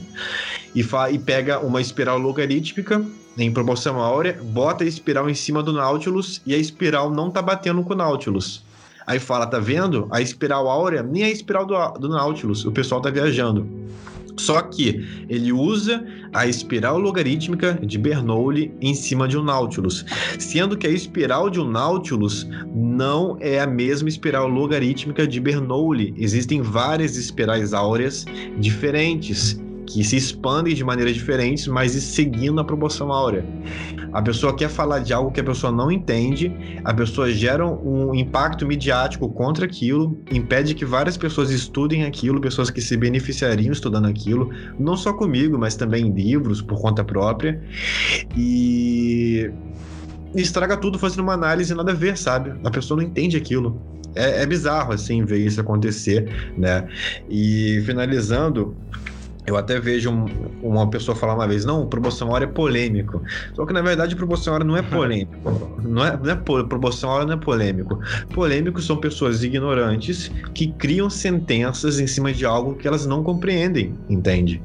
e, e pega uma espiral logarítmica em proporção áurea, bota a espiral em cima do Nautilus e a espiral não tá batendo com o Nautilus. Aí fala, tá vendo? A espiral áurea nem é a espiral do, do Nautilus, o pessoal tá viajando. Só que ele usa a espiral logarítmica de Bernoulli em cima de um Nautilus, sendo que a espiral de um Nautilus não é a mesma espiral logarítmica de Bernoulli. Existem várias espirais áureas diferentes que se expandem de maneiras diferentes, mas seguindo a proporção áurea. A pessoa quer falar de algo que a pessoa não entende, a pessoa gera um impacto midiático contra aquilo, impede que várias pessoas estudem aquilo, pessoas que se beneficiariam estudando aquilo, não só comigo, mas também em livros por conta própria. E estraga tudo fazendo uma análise nada a ver, sabe? A pessoa não entende aquilo. É, é bizarro, assim, ver isso acontecer, né? E finalizando, eu até vejo um, uma pessoa falar uma vez, não, o promocionário é polêmico. Só que na verdade o promocionário não é polêmico. Não é, não é não é polêmico. Polêmicos são pessoas ignorantes que criam sentenças em cima de algo que elas não compreendem, entende?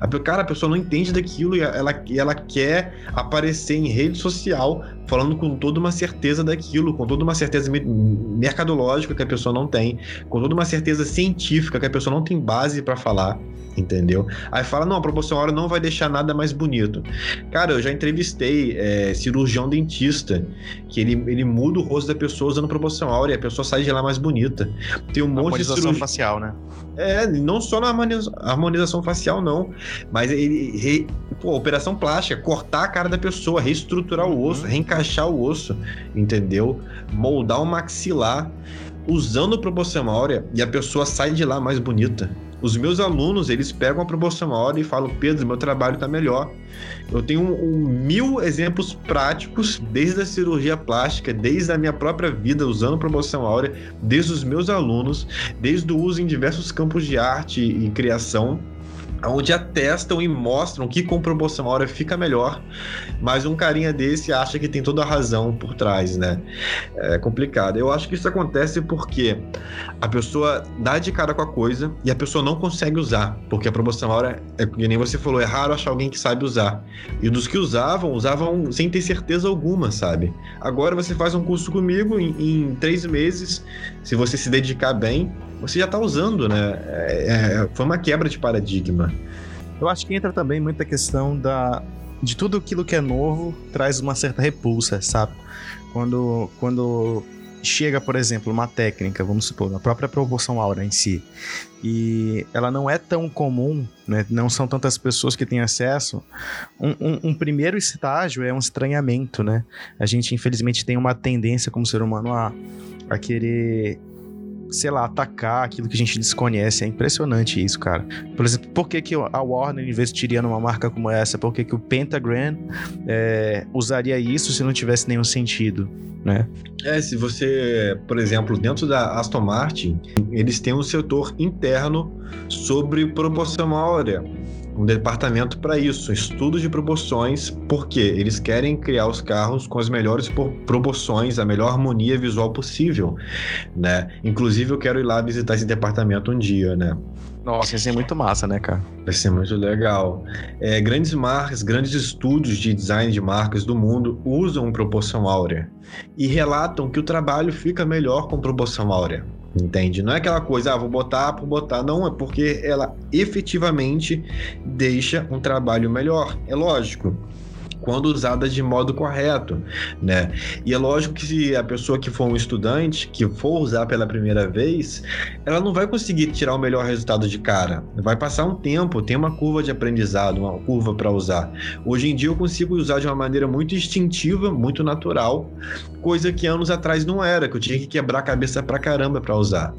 A, cara, a pessoa não entende daquilo e ela, ela quer aparecer em rede social falando com toda uma certeza daquilo, com toda uma certeza mercadológica que a pessoa não tem, com toda uma certeza científica que a pessoa não tem base para falar entendeu? Aí fala, não, a proporção áurea não vai deixar nada mais bonito. Cara, eu já entrevistei é, cirurgião dentista, que ele, ele muda o rosto da pessoa usando proporção áurea, e a pessoa sai de lá mais bonita. Tem um monte de cirurgia... facial, né? É, não só na harmonização facial, não, mas ele, re... pô, operação plástica, cortar a cara da pessoa, reestruturar o osso, uhum. reencaixar o osso, entendeu? Moldar o maxilar usando proporção áurea e a pessoa sai de lá mais bonita. Os meus alunos, eles pegam a proporção hora e falam, Pedro, meu trabalho está melhor. Eu tenho um, um, mil exemplos práticos, desde a cirurgia plástica, desde a minha própria vida usando proporção áurea, desde os meus alunos, desde o uso em diversos campos de arte e criação, onde atestam e mostram que com proporção áurea fica melhor, mas um carinha desse acha que tem toda a razão por trás, né? É complicado. Eu acho que isso acontece porque a pessoa dá de cara com a coisa e a pessoa não consegue usar, porque a proporção áurea, é, que nem você falou, é raro achar alguém que sabe usar. E dos que usavam, usavam sem ter certeza alguma, sabe? Agora você faz um curso comigo em, em três meses, se você se dedicar bem, você já está usando, né? É, é, foi uma quebra de paradigma. Eu acho que entra também muita questão da de tudo aquilo que é novo traz uma certa repulsa, sabe? Quando quando chega, por exemplo, uma técnica, vamos supor, a própria proporção áurea em si, e ela não é tão comum, né? não são tantas pessoas que têm acesso, um, um, um, primeiro estágio é um estranhamento, né? A gente, infelizmente, tem uma tendência como ser humano a, a querer sei lá, atacar aquilo que a gente desconhece. É impressionante isso, cara. Por exemplo, por que, que a Warner investiria numa marca como essa? Por que, que o Pentagram é, usaria isso se não tivesse nenhum sentido, né? É, se você, por exemplo, dentro da Aston Martin, eles têm um setor interno sobre proporção áurea um departamento para isso, estudos de proporções, porque eles querem criar os carros com as melhores proporções, a melhor harmonia visual possível, né? Inclusive eu quero ir lá visitar esse departamento um dia, né? Nossa, ia ser muito massa, né, cara? Vai ser muito legal. É, grandes marcas, grandes estúdios de design de marcas do mundo usam proporção áurea e relatam que o trabalho fica melhor com proporção áurea. Entende? Não é aquela coisa, ah, vou botar por botar. Não, é porque ela efetivamente deixa um trabalho melhor. É lógico quando usada de modo correto, né? E é lógico que se a pessoa que for um estudante, que for usar pela primeira vez, ela não vai conseguir tirar o melhor resultado de cara. Vai passar um tempo, tem uma curva de aprendizado, uma curva para usar. Hoje em dia eu consigo usar de uma maneira muito instintiva, muito natural, coisa que anos atrás não era, que eu tinha que quebrar a cabeça pra caramba para usar,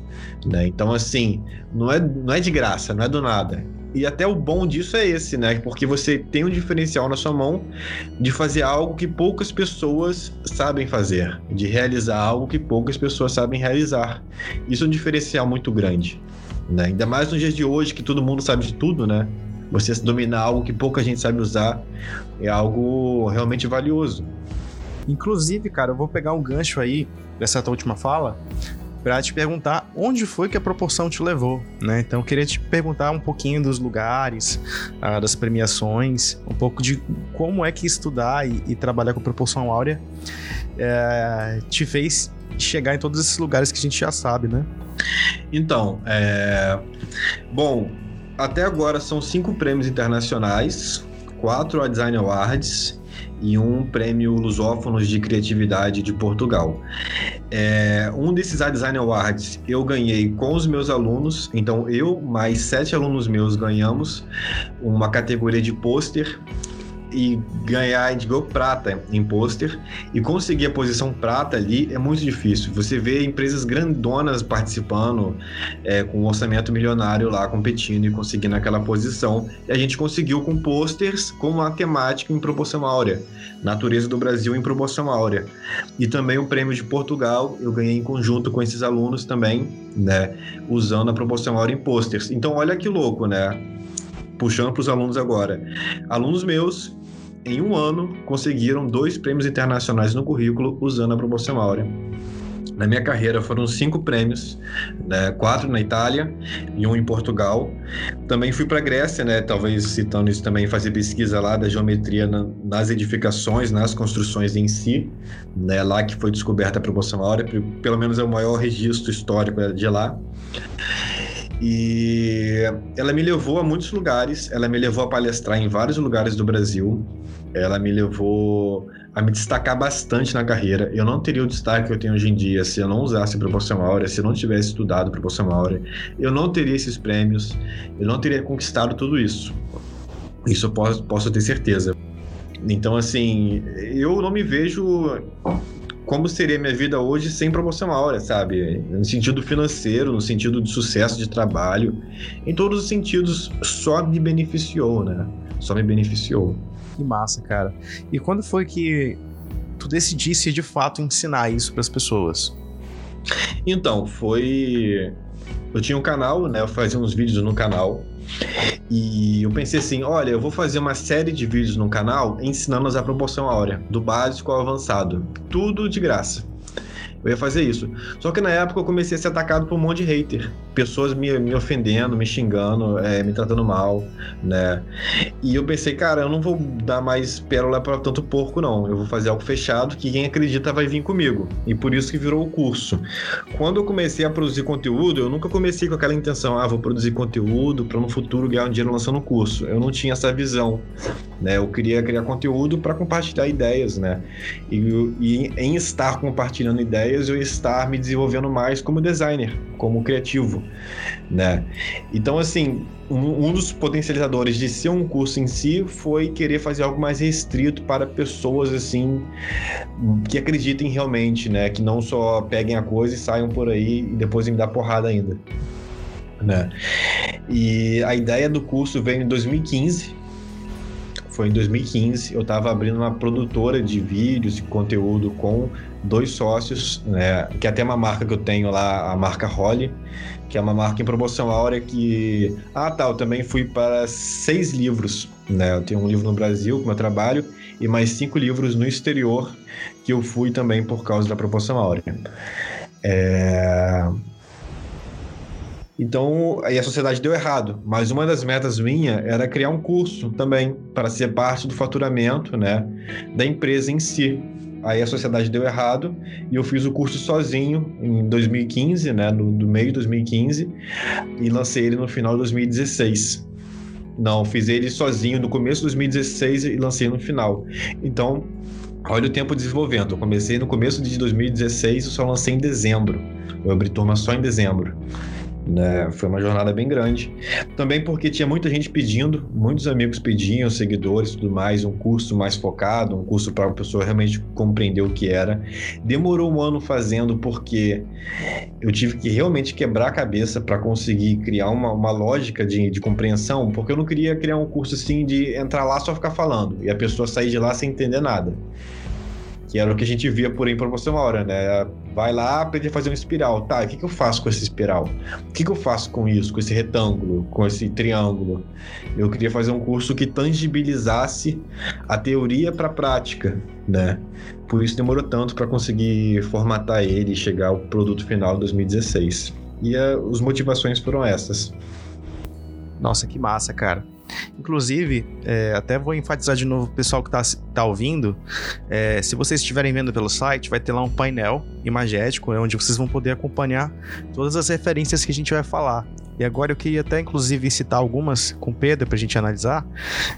né? Então assim, não é, não é de graça, não é do nada. E até o bom disso é esse, né? Porque você tem um diferencial na sua mão de fazer algo que poucas pessoas sabem fazer, de realizar algo que poucas pessoas sabem realizar. Isso é um diferencial muito grande, né? Ainda mais nos dias de hoje que todo mundo sabe de tudo, né? Você dominar algo que pouca gente sabe usar é algo realmente valioso. Inclusive, cara, eu vou pegar um gancho aí dessa tua última fala para te perguntar onde foi que a proporção te levou, né? Então eu queria te perguntar um pouquinho dos lugares, uh, das premiações, um pouco de como é que estudar e, e trabalhar com proporção áurea é, te fez chegar em todos esses lugares que a gente já sabe, né? Então, é... bom, até agora são cinco prêmios internacionais, quatro Design Awards e um prêmio Lusófonos de Criatividade de Portugal. É, um desses Design Awards eu ganhei com os meus alunos, então eu mais sete alunos meus ganhamos uma categoria de pôster e ganhar, a ganhou prata em pôster e conseguir a posição prata ali é muito difícil. Você vê empresas grandonas participando é, com um orçamento milionário lá competindo e conseguindo aquela posição. E a gente conseguiu com pôsteres com uma temática em proporção áurea, natureza do Brasil em proporção áurea. E também o prêmio de Portugal eu ganhei em conjunto com esses alunos também, né, usando a proporção áurea em pôsteres. Então olha que louco, né? puxando para os alunos agora. Alunos meus, em um ano, conseguiram dois prêmios internacionais no currículo usando a proporção áurea. Na minha carreira foram cinco prêmios, né, quatro na Itália e um em Portugal. Também fui para a Grécia, né, talvez citando isso também, fazer pesquisa lá da geometria na, nas edificações, nas construções em si. Né, lá que foi descoberta a proporção áurea, pelo menos é o maior registro histórico de lá. E ela me levou a muitos lugares, ela me levou a palestrar em vários lugares do Brasil, ela me levou a me destacar bastante na carreira. Eu não teria o destaque que eu tenho hoje em dia se eu não usasse proporção áurea, se eu não tivesse estudado proporção áurea. Eu não teria esses prêmios, eu não teria conquistado tudo isso. Isso eu posso, posso ter certeza. Então, assim, eu não me vejo como seria minha vida hoje sem promoção áurea, sabe? No sentido financeiro, no sentido de sucesso de trabalho, em todos os sentidos, só me beneficiou, né? Só me beneficiou. Que massa, cara. E quando foi que tu decidisse de fato ensinar isso para as pessoas? Então, foi. Eu tinha um canal, né? Eu fazia uns vídeos no canal. E eu pensei assim: olha, eu vou fazer uma série de vídeos no canal ensinando a proporção áurea, do básico ao avançado. Tudo de graça. Eu ia fazer isso. Só que na época eu comecei a ser atacado por um monte de hater. Pessoas me, me ofendendo, me xingando, é, me tratando mal, né? E eu pensei, cara, eu não vou dar mais pérola para tanto porco, não. Eu vou fazer algo fechado que quem acredita vai vir comigo. E por isso que virou o curso. Quando eu comecei a produzir conteúdo, eu nunca comecei com aquela intenção, ah, vou produzir conteúdo para no futuro ganhar um dinheiro lançando um curso. Eu não tinha essa visão, né? Eu queria criar conteúdo para compartilhar ideias, né? E, e em estar compartilhando ideias, ideias eu estar me desenvolvendo mais como designer, como criativo, né? Então, assim, um, um, dos potencializadores de ser um curso em si foi querer fazer algo mais restrito para pessoas, assim, que acreditem realmente, né? Que não só peguem a coisa e saiam por aí e depois me dar porrada ainda, né? E a ideia do curso veio em 2015, foi em 2015. Eu estava abrindo uma produtora de vídeos e conteúdo com dois sócios, né, que é até uma marca que eu tenho lá, a marca Holly, que é uma marca em promoção áurea que... Ah, tá, eu também fui para seis livros, né? Eu tenho um livro no Brasil com meu trabalho e mais cinco livros no exterior que eu fui também por causa da proporção áurea. É... Então, aí a sociedade deu errado. Mas uma das metas minha era criar um curso também para ser parte do faturamento, né, da empresa em si. Aí a sociedade deu errado e eu fiz o curso sozinho em 2015, né, no, no meio de 2015, e lancei ele no final de 2016. Não, fiz ele sozinho no começo de 2016 e lancei no final. Então, olha o tempo desenvolvendo. Eu comecei no começo de 2016 e só lancei em dezembro. Eu abri turma só em dezembro. Né? Foi uma jornada bem grande. Também porque tinha muita gente pedindo, muitos amigos pediam, seguidores tudo mais, um curso mais focado, um curso para a pessoa realmente compreender o que era. Demorou um ano fazendo porque eu tive que realmente quebrar a cabeça para conseguir criar uma, uma lógica de, de compreensão, porque eu não queria criar um curso assim de entrar lá só ficar falando e a pessoa sair de lá sem entender nada que era o que a gente via por aí em promoção hora, né? Vai lá aprender a fazer uma espiral. Tá, o que, que eu faço com essa espiral? O que, que eu faço com isso, com esse retângulo, com esse triângulo? Eu queria fazer um curso que tangibilizasse a teoria para a prática, né? Por isso demorou tanto para conseguir formatar ele e chegar ao produto final de 2016. E a, eh, as motivações foram essas. Nossa, que massa, cara. Inclusive, é, até vou enfatizar de novo o pessoal que está tá ouvindo. É, se vocês estiverem vendo pelo site, vai ter lá um painel imagético onde vocês vão poder acompanhar todas as referências que a gente vai falar. E agora eu queria até, inclusive, citar algumas com o Pedro para a gente analisar.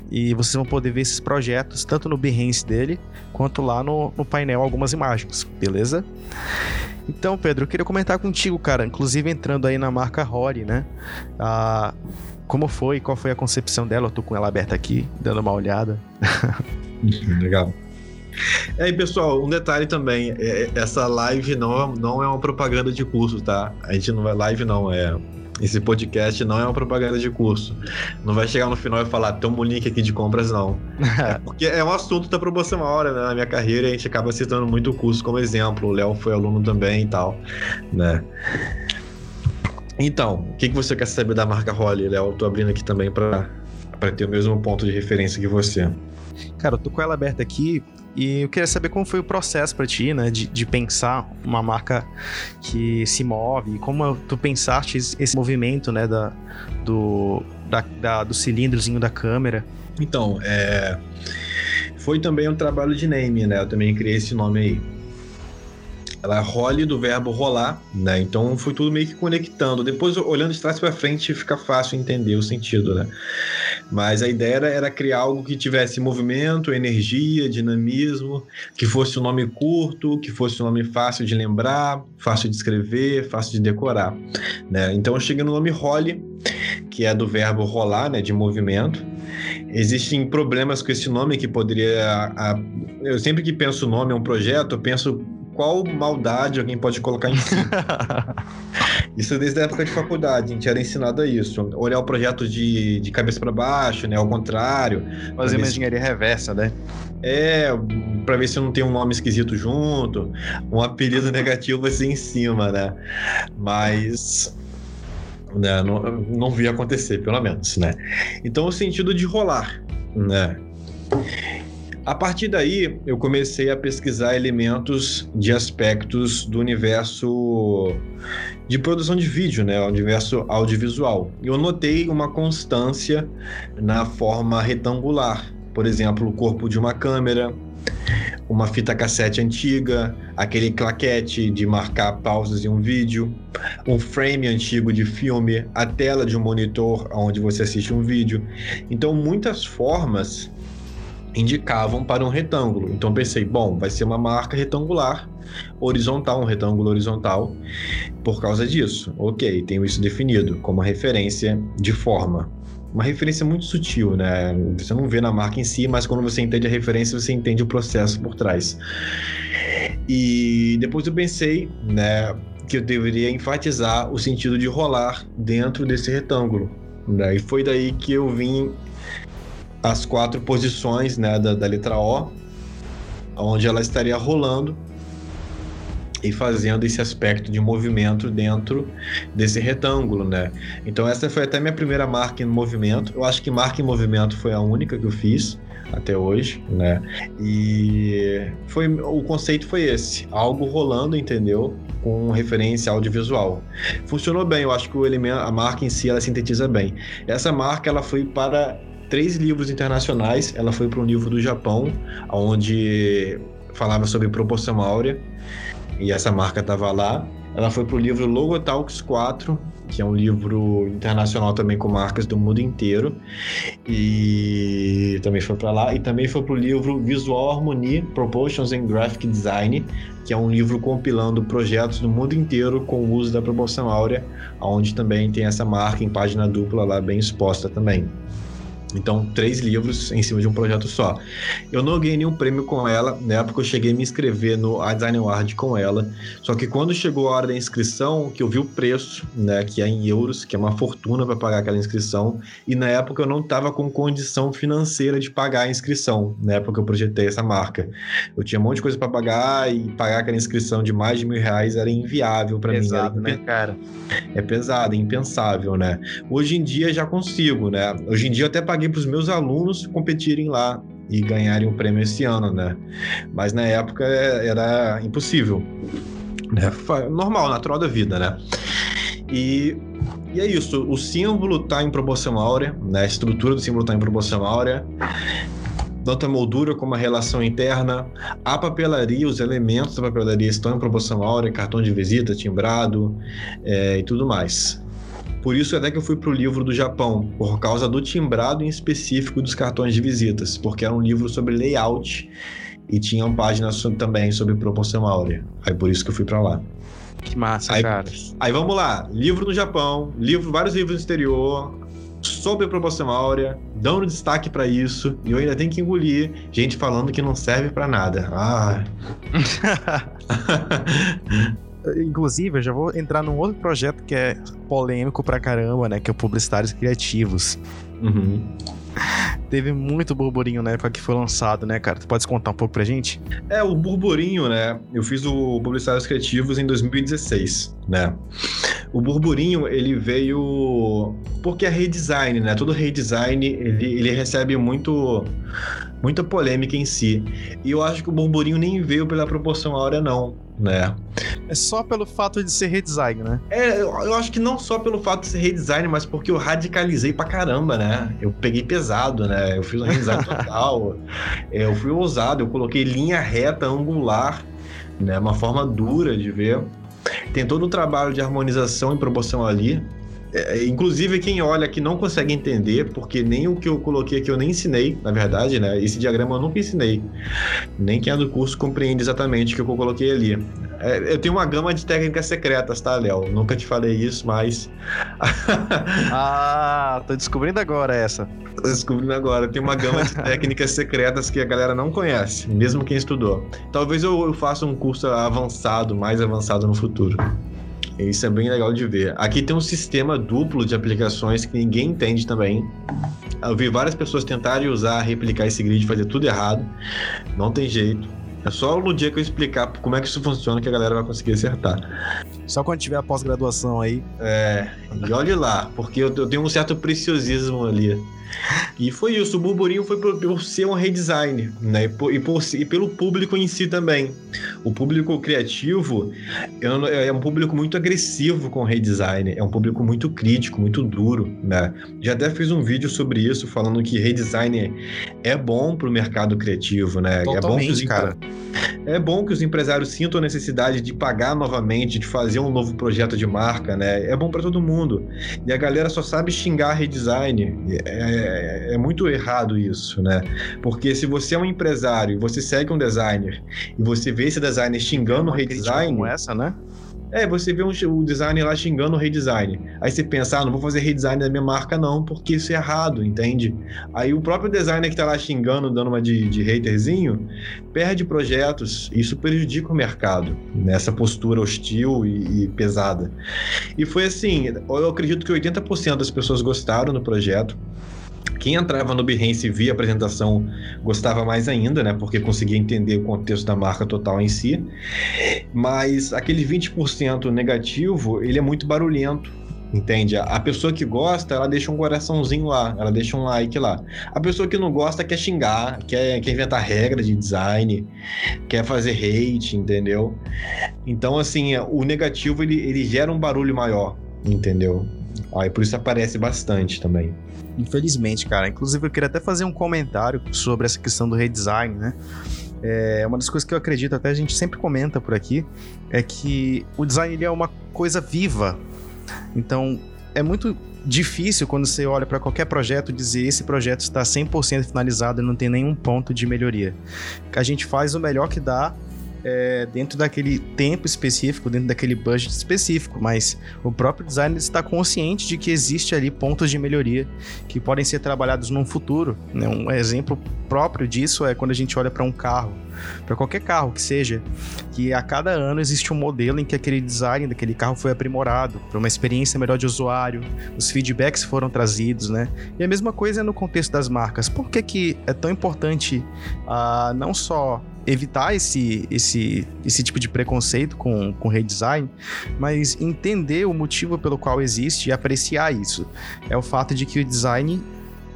E vocês vão poder ver esses projetos, tanto no Behance dele, quanto lá no, no painel, algumas imagens, beleza? Então, Pedro, eu queria comentar contigo, cara, inclusive entrando aí na marca Rory, né? Ah, como foi, qual foi a concepção dela. Eu tô com ela aberta aqui, dando uma olhada. Legal. E aí, pessoal, um detalhe também: é, é, essa live não, não é uma propaganda de curso, tá? A gente não vai. Live não, é. Esse podcast não é uma propaganda de curso. Não vai chegar no final e falar, tem um link aqui de compras, não. é porque é um assunto da promoção hora, né? Na minha carreira, a gente acaba citando muito o curso como exemplo. O Léo foi aluno também e tal, né? Então, o que, que você quer saber da marca Holly, Léo? Eu tô abrindo aqui também para ter o mesmo ponto de referência que você. Cara, eu tô com ela aberta aqui e eu queria saber como foi o processo para ti, né, de, de, pensar uma marca que se move, como tu pensaste esse movimento, né, da, do, da, da, do cilindrozinho da câmera. Então, é, foi também um trabalho de name, né, eu também criei esse nome aí ela role do verbo rolar, né? Então foi tudo meio que conectando. Depois, olhando de trás para frente, fica fácil entender o sentido, né? Mas a ideia era, criar algo que tivesse movimento, energia, dinamismo, que fosse um nome curto, que fosse um nome fácil de lembrar, fácil de escrever, fácil de decorar, né? Então eu cheguei no nome role, que é do verbo rolar, né? De movimento. Existem problemas com esse nome que poderia. A, eu sempre que penso o nome é um projeto, eu penso qual maldade alguém pode colocar em si. isso desde a época de faculdade, a gente era ensinado a isso. Olhar o projeto de, de cabeça para baixo, né? Ao contrário. Fazer uma engenharia reversa, né? É, para ver se não tem um nome esquisito junto, um apelido negativo assim em cima, né? Mas né, não, não vi acontecer, pelo menos, né? Então, o sentido de rolar, né? A partir daí, eu comecei a pesquisar elementos de aspectos do universo de produção de vídeo, né, o universo audiovisual. Eu notei uma constância na forma retangular, por exemplo, o corpo de uma câmera, uma fita cassete antiga, aquele claquete de marcar pausas em um vídeo, um frame antigo de filme, a tela de um monitor onde você assiste um vídeo. Então, muitas formas indicavam para um retângulo. Então pensei, bom, vai ser uma marca retangular, horizontal, um retângulo horizontal, por causa disso. Ok, tenho isso definido como referência de forma. Uma referência muito sutil, né? Você não vê na marca em si, mas quando você entende a referência, você entende o processo por trás. E depois eu pensei, né, que eu deveria enfatizar o sentido de rolar dentro desse retângulo. Né? E foi daí que eu vim as quatro posições né, da, da letra O, onde ela estaria rolando e fazendo esse aspecto de movimento dentro desse retângulo, né? Então essa foi até minha primeira marca em movimento. Eu acho que marca em movimento foi a única que eu fiz até hoje, né? E foi o conceito foi esse, algo rolando, entendeu? Com referência audiovisual. Funcionou bem, eu acho que o elemento, a marca em si ela sintetiza bem. Essa marca ela foi para três livros internacionais, ela foi para um livro do Japão, onde falava sobre proporção áurea e essa marca estava lá. Ela foi para o livro Logotalks 4, que é um livro internacional também com marcas do mundo inteiro. E também foi para lá. E também foi para o livro Visual Harmony, Proportions and Graphic Design, que é um livro compilando projetos do mundo inteiro com o uso da proporção áurea, onde também tem essa marca em página dupla lá bem exposta também. Então, três livros em cima de um projeto só. Eu não ganhei nenhum prêmio com ela, na época eu cheguei a me inscrever no A Design Award com ela, só que quando chegou a hora da inscrição, que eu vi o preço, né, que é em euros, que é uma fortuna para pagar aquela inscrição, e na época eu não estava com condição financeira de pagar a inscrição, na época que eu projetei essa marca. Eu tinha um monte de coisa para pagar e pagar aquela inscrição de mais de mil reais era inviável para mim. Pesado, né, cara? É pesado, é impensável, né? Hoje em dia já consigo, né? Hoje em dia eu até paguei para os meus alunos competirem lá e ganharem o prêmio esse ano, né? Mas na época era impossível. Né? Normal, natural da vida, né? E, e é isso. O símbolo está em proporção áurea, né? A estrutura do símbolo está em proporção áurea tanto a moldura como a relação interna. A papelaria, os elementos da papelaria estão em proporção áurea, cartão de visita, timbrado é, e tudo mais. Por isso até que eu fui para o livro do Japão, por causa do timbrado em específico dos cartões de visitas, porque era um livro sobre layout e tinha uma página também sobre proporção áurea. Aí por isso que eu fui para lá. Que massa, aí, cara. Aí vamos lá, livro no Japão, livro, vários livros no exterior, sobre proporção áurea, dando destaque para isso, e eu ainda tenho que engolir gente falando que não serve para nada. Ah. Inclusive, eu já vou entrar num outro projeto que é polêmico pra caramba, né? Que é o Publicitários Criativos. Uhum. Teve muito burburinho na época que foi lançado, né, cara? Tu pode contar um pouco pra gente? É, o burburinho, né? Eu fiz o Publicitários Criativos em 2016, né? O burburinho, ele veio porque é redesign, né? Todo redesign, ele, ele recebe muito muita polêmica em si. E eu acho que o burburinho nem veio pela proporção áurea, não né? É só pelo fato de ser redesign, né? É, eu acho que não só pelo fato de ser redesign, mas porque eu radicalizei pra caramba, né? Eu peguei pesado, né? Eu fiz um redesign total. Eu fui ousado, eu coloquei linha reta, angular, né? Uma forma dura de ver. Tem todo o trabalho de harmonização e proporção ali. É, inclusive, quem olha aqui não consegue entender, porque nem o que eu coloquei aqui eu nem ensinei, na verdade, né? Esse diagrama eu nunca ensinei. Nem quem é do curso compreende exatamente o que eu coloquei ali. É, eu tenho uma gama de técnicas secretas, tá, Léo? Nunca te falei isso, mas. ah, tô descobrindo agora essa. Tô descobrindo agora. Tem uma gama de técnicas secretas que a galera não conhece, mesmo quem estudou. Talvez eu, eu faça um curso avançado, mais avançado no futuro. Isso é bem legal de ver. Aqui tem um sistema duplo de aplicações que ninguém entende também. Eu vi várias pessoas tentarem usar, replicar esse grid, fazer tudo errado. Não tem jeito. É só no dia que eu explicar como é que isso funciona que a galera vai conseguir acertar. Só quando tiver a pós-graduação aí. É, e olhe lá, porque eu, eu tenho um certo preciosismo ali. E foi isso, o burburinho foi por, por ser um redesign, né? E, por, e, por, e, pelo público em si também. O público criativo é, um público muito agressivo com redesign, é um público muito crítico, muito duro, né? Já até fiz um vídeo sobre isso, falando que redesign é bom para o mercado criativo, né? Totalmente, é bom que os, cara. É bom que os empresários sintam a necessidade de pagar novamente, de fazer um novo projeto de marca, né? É bom para todo mundo. E a galera só sabe xingar redesign. É, é, é, muito errado isso, né? Porque se você é um empresário e você segue um designer e você vê esse designer xingando o redesign. Como essa, né? É, você vê um, o designer lá xingando o redesign. Aí você pensa, ah, não vou fazer redesign da minha marca, não, porque isso é errado, entende? Aí o próprio designer que tá lá xingando, dando uma de, de haterzinho, perde projetos. Isso prejudica o mercado, nessa postura hostil e, e pesada. E foi assim, eu acredito que 80% das pessoas gostaram do projeto. Quem entrava no Behance e via a apresentação gostava mais ainda, né? Porque conseguia entender o contexto da marca total em si. Mas aquele 20% negativo, ele é muito barulhento. Entende? A pessoa que gosta, ela deixa um coraçãozinho lá, ela deixa um like lá. A pessoa que não gosta quer xingar, quer, quer inventar regra de design, quer fazer hate, entendeu? Então, assim, o negativo ele, ele gera um barulho maior, entendeu? Aí por isso aparece bastante também. Infelizmente, cara. Inclusive, eu queria até fazer um comentário sobre essa questão do redesign, né? É uma das coisas que eu acredito, até a gente sempre comenta por aqui, é que o design ele é uma coisa viva. Então, é muito difícil quando você olha para qualquer projeto dizer esse projeto está 100% finalizado e não tem nenhum ponto de melhoria. A gente faz o melhor que dá é, dentro daquele tempo específico, dentro daquele budget específico, mas o próprio designer está consciente de que existe ali pontos de melhoria que podem ser trabalhados no futuro. Né? Um exemplo próprio disso é quando a gente olha para um carro, para qualquer carro que seja, que a cada ano existe um modelo em que aquele design daquele carro foi aprimorado para uma experiência melhor de usuário, os feedbacks foram trazidos, né? E a mesma coisa no contexto das marcas. Por que, que é tão importante uh, não só evitar esse, esse, esse tipo de preconceito com, com redesign, mas entender o motivo pelo qual existe e apreciar isso. É o fato de que o design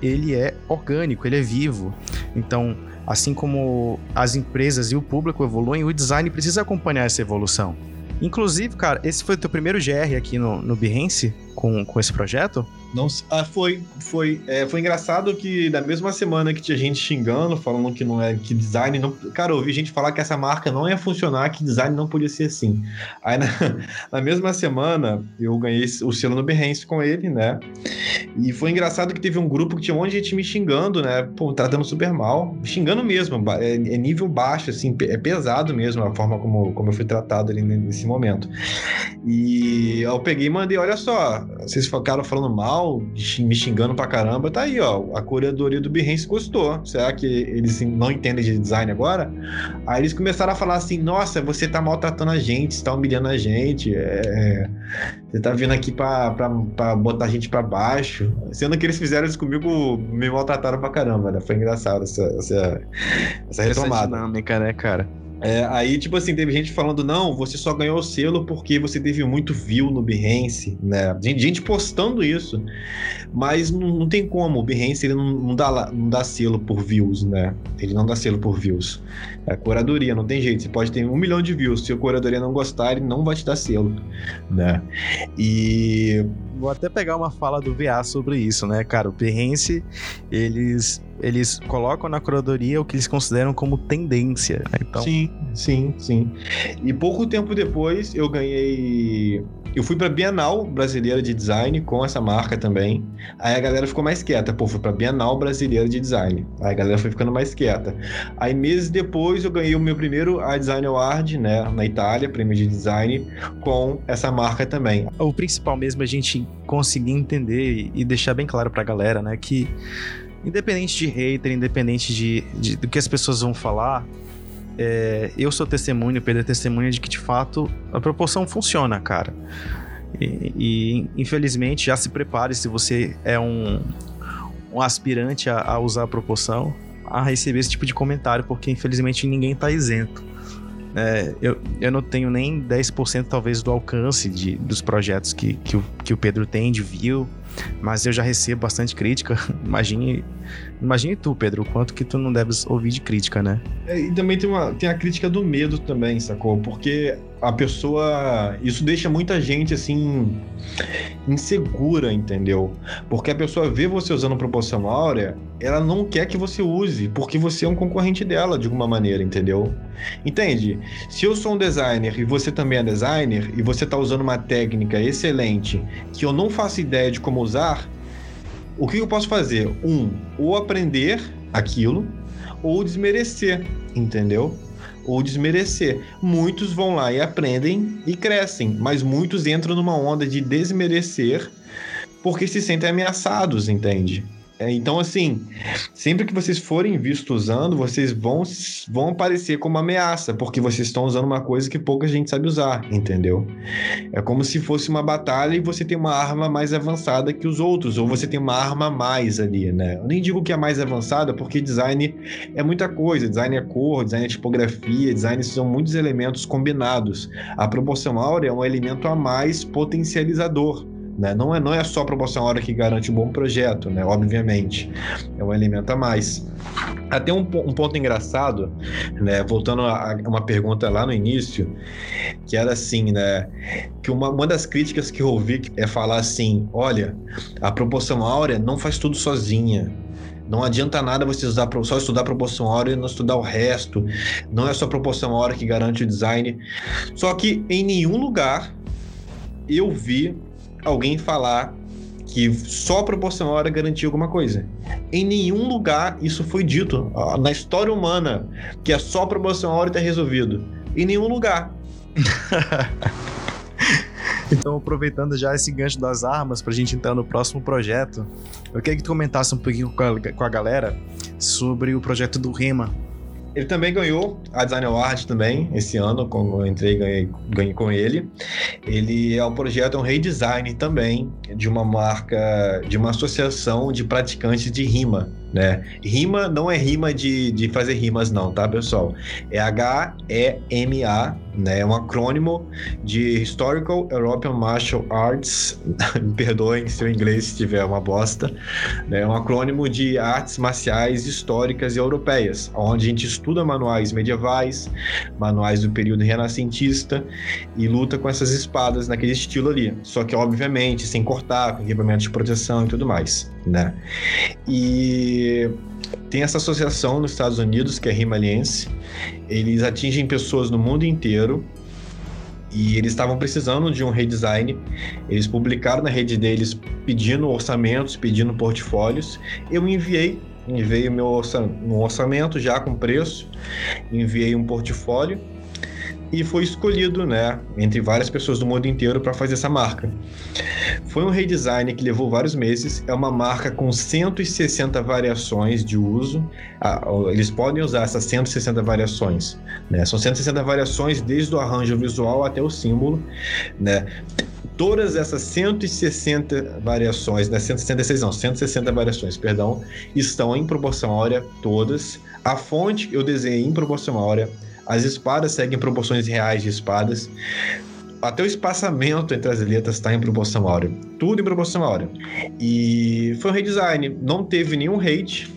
ele é orgânico, ele é vivo. Então, assim como as empresas e o público evoluem, o design precisa acompanhar essa evolução. Inclusive, cara, esse foi o teu primeiro GR aqui no, no Behance com, com esse projeto? Não, ah, foi, foi, é, foi engraçado que na mesma semana que tinha gente xingando, falando que não é que design não. Cara, eu ouvi gente falar que essa marca não ia funcionar, que design não podia ser assim. Aí na, na mesma semana eu ganhei o selo no Behance com ele, né? E foi engraçado que teve um grupo que tinha um monte de gente me xingando, né? Pô, tratando super mal. Xingando mesmo, é, é nível baixo, assim, é pesado mesmo a forma como, como eu fui tratado ali nesse momento. E eu peguei e mandei, olha só, vocês ficaram falando mal, me xingando pra caramba, tá aí, ó. A curadoria do Behance gostou. Será que eles não entendem de design agora? Aí eles começaram a falar assim: nossa, você tá maltratando a gente, você tá humilhando a gente, é... você tá vindo aqui pra, pra, pra botar a gente pra baixo. Sendo que eles fizeram isso comigo, me maltrataram pra caramba, né? Foi engraçado essa, essa, essa retomada. Essa dinâmica, né, cara? É, aí, tipo assim, teve gente falando, não, você só ganhou o selo porque você teve muito view no Behance, né? Gente postando isso. Mas não, não tem como, o Behance ele não, não, dá, não dá selo por views, né? Ele não dá selo por views. É curadoria, não tem jeito. Você pode ter um milhão de views, se a curadoria não gostar, ele não vai te dar selo, né? E... Vou até pegar uma fala do VA sobre isso, né, cara? O Behance, eles eles colocam na curadoria o que eles consideram como tendência. Né? Então... Sim, sim, sim. E pouco tempo depois eu ganhei. Eu fui pra Bienal Brasileira de Design com essa marca também. Aí a galera ficou mais quieta. Pô, fui pra Bienal Brasileira de Design. Aí a galera foi ficando mais quieta. Aí meses depois eu ganhei o meu primeiro A Design Award, né, na Itália, prêmio de design, com essa marca também. O principal mesmo é a gente conseguir entender e deixar bem claro pra galera, né, que independente de hater, independente de, de do que as pessoas vão falar, é, eu sou testemunho, Pedro é testemunha de que de fato a proporção funciona, cara. E, e infelizmente já se prepare se você é um, um aspirante a, a, usar a proporção a receber esse tipo de comentário, porque infelizmente ninguém está isento. É, eu, eu não tenho nem 10% talvez do alcance de, dos projetos que, que, o, que o Pedro tem de view, mas eu já recebo bastante crítica. Imagine, imagine tu, Pedro, o quanto que tu não deves ouvir de crítica, né? É, e também tem, uma, tem a crítica do medo também, sacou? Porque a pessoa. Isso deixa muita gente assim. insegura, entendeu? Porque a pessoa vê você usando proporção áurea, ela não quer que você use, porque você é um concorrente dela de alguma maneira, entendeu? Entende? Se eu sou um designer e você também é designer, e você está usando uma técnica excelente que eu não faço ideia de como usar, o que eu posso fazer? Um, ou aprender aquilo, ou desmerecer, entendeu? Ou desmerecer. Muitos vão lá e aprendem e crescem, mas muitos entram numa onda de desmerecer porque se sentem ameaçados, entende? É, então, assim, sempre que vocês forem vistos usando, vocês vão, vão aparecer como ameaça, porque vocês estão usando uma coisa que pouca gente sabe usar, entendeu? É como se fosse uma batalha e você tem uma arma mais avançada que os outros, ou você tem uma arma a mais ali, né? Eu nem digo que é mais avançada, porque design é muita coisa. Design é cor, design é tipografia, design são muitos elementos combinados. A proporção áurea é um elemento a mais potencializador. Né? Não, é, não é só a proporção hora que garante um bom projeto, né? obviamente. É um elemento a mais. Até um, um ponto engraçado, né? voltando a, a, uma pergunta lá no início, que era assim, né? que uma, uma das críticas que eu ouvi é falar assim, olha, a proporção áurea não faz tudo sozinha, não adianta nada você usar, só estudar proporção áurea e não estudar o resto. Não é só proporção áurea que garante o design. Só que em nenhum lugar eu vi alguém falar que só a proporção hora alguma coisa. Em nenhum lugar isso foi dito na história humana que é só a proporção hora resolvido. Em nenhum lugar. então, aproveitando já esse gancho das armas para a gente entrar no próximo projeto, eu queria que tu comentasse um pouquinho com a, com a galera sobre o projeto do Rema, ele também ganhou a Design Award também, esse ano, como eu entrei ganhei, ganhei com ele. Ele é um projeto, é um redesign também de uma marca, de uma associação de praticantes de rima né? Rima não é rima de, de fazer rimas, não, tá, pessoal? É H-E-M-A, né? É um acrônimo de Historical European Martial Arts. Me perdoem se o inglês estiver uma bosta. Né? É um acrônimo de artes marciais históricas e europeias, onde a gente estuda manuais medievais, manuais do período renascentista e luta com essas espadas naquele estilo ali. Só que, obviamente, sem cortar, com equipamento de proteção e tudo mais, né? E tem essa associação nos Estados Unidos, que é Rima Aliense. Eles atingem pessoas no mundo inteiro e eles estavam precisando de um redesign. Eles publicaram na rede deles pedindo orçamentos, pedindo portfólios. Eu enviei, enviei meu orçamento já com preço, enviei um portfólio e foi escolhido, né, entre várias pessoas do mundo inteiro para fazer essa marca. Foi um redesign que levou vários meses, é uma marca com 160 variações de uso. Eles podem usar essas 160 variações, né? São 160 variações desde o arranjo visual até o símbolo, né? todas essas 160 variações, né, 166 não, 160 variações, perdão, estão em proporção áurea todas. A fonte eu desenhei em proporção áurea, as espadas seguem proporções reais de espadas. Até o espaçamento entre as letras está em proporção áurea. Tudo em proporção áurea. E foi um redesign. Não teve nenhum hate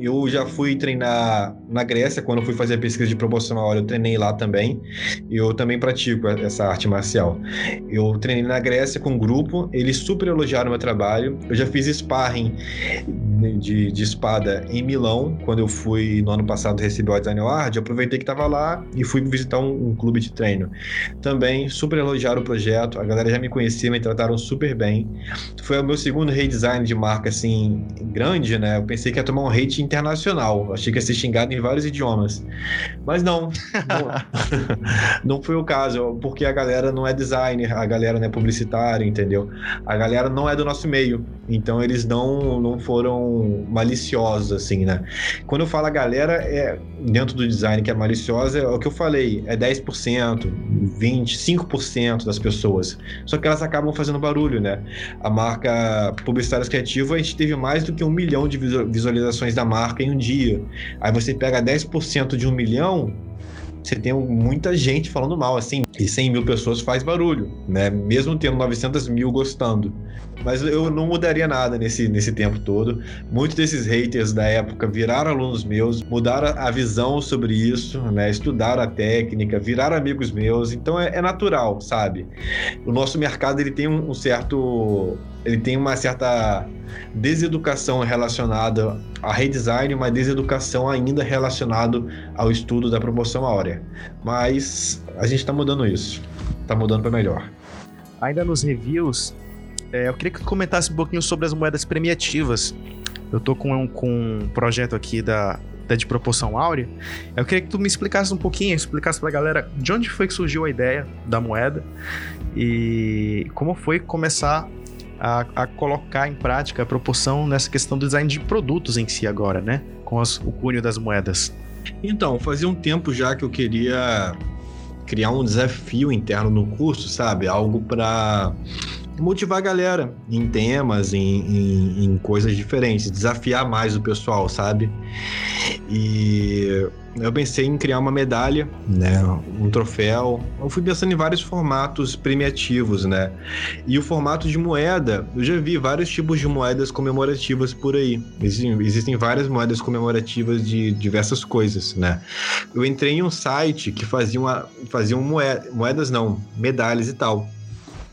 eu já fui treinar na Grécia, quando fui fazer a pesquisa de proporção hora, eu treinei lá também. Eu também pratico essa arte marcial. Eu treinei na Grécia com um grupo, eles super elogiaram o meu trabalho. Eu já fiz sparring de, de espada em Milão, quando eu fui no ano passado receber o Design Award. Aproveitei que estava lá e fui visitar um, um, clube de treino. Também super elogiaram o projeto, a galera já me conhecia, me trataram super bem. Foi o meu segundo redesign de marca assim grande, né? Eu pensei que ia tomar um hate internacional. Achei que ia ser xingado em vários idiomas. Mas não. Não, não foi o caso, porque a galera não é designer, a galera não é publicitária, entendeu? A galera não é do nosso meio. Então eles não, não foram maliciosos, assim, né? Quando eu falo a galera, é dentro do design que é maliciosa, é o que eu falei, é 10%, 20%, 5% das pessoas. Só que elas acabam fazendo barulho, né? A marca Publicitárias Criativa, a gente teve mais do que um milhão de visualizações da marca em um dia. Aí você pega 10% de um milhão, você tem muita gente falando mal, assim, e 100 mil pessoas faz barulho, né? Mesmo tendo 900 mil gostando. Mas eu não mudaria nada nesse, nesse tempo todo. Muitos desses haters da época viraram alunos meus, mudaram a visão sobre isso, né? Estudaram a técnica, viraram amigos meus. Então é, é natural, sabe? O nosso mercado ele tem um, certo, ele tem uma certa deseducação relacionada a redesign, uma deseducação ainda relacionada ao estudo da promoção áurea. Mas a gente está mudando isso, está mudando para melhor. Ainda nos reviews, é, eu queria que tu comentasse um pouquinho sobre as moedas premiativas. Eu tô com um, com um projeto aqui da, da de proporção áurea. Eu queria que tu me explicasse um pouquinho, explicasse pra galera de onde foi que surgiu a ideia da moeda e como foi começar a, a, colocar em prática a proporção nessa questão do design de produtos em si agora, né? Com as, o cunho das moedas. Então, fazia um tempo já que eu queria criar um desafio interno no curso, sabe? Algo para motivar a galera em temas, em, em, em, coisas diferentes, desafiar mais o pessoal, sabe? E eu pensei em criar uma medalha, né, um troféu. Eu fui pensando em vários formatos premiativos, né? E o formato de moeda, eu já vi vários tipos de moedas comemorativas por aí. Existem, existem várias moedas comemorativas de diversas coisas, né? Eu entrei em um site que fazia, uma, fazia moeda, moedas, não, medalhas e tal.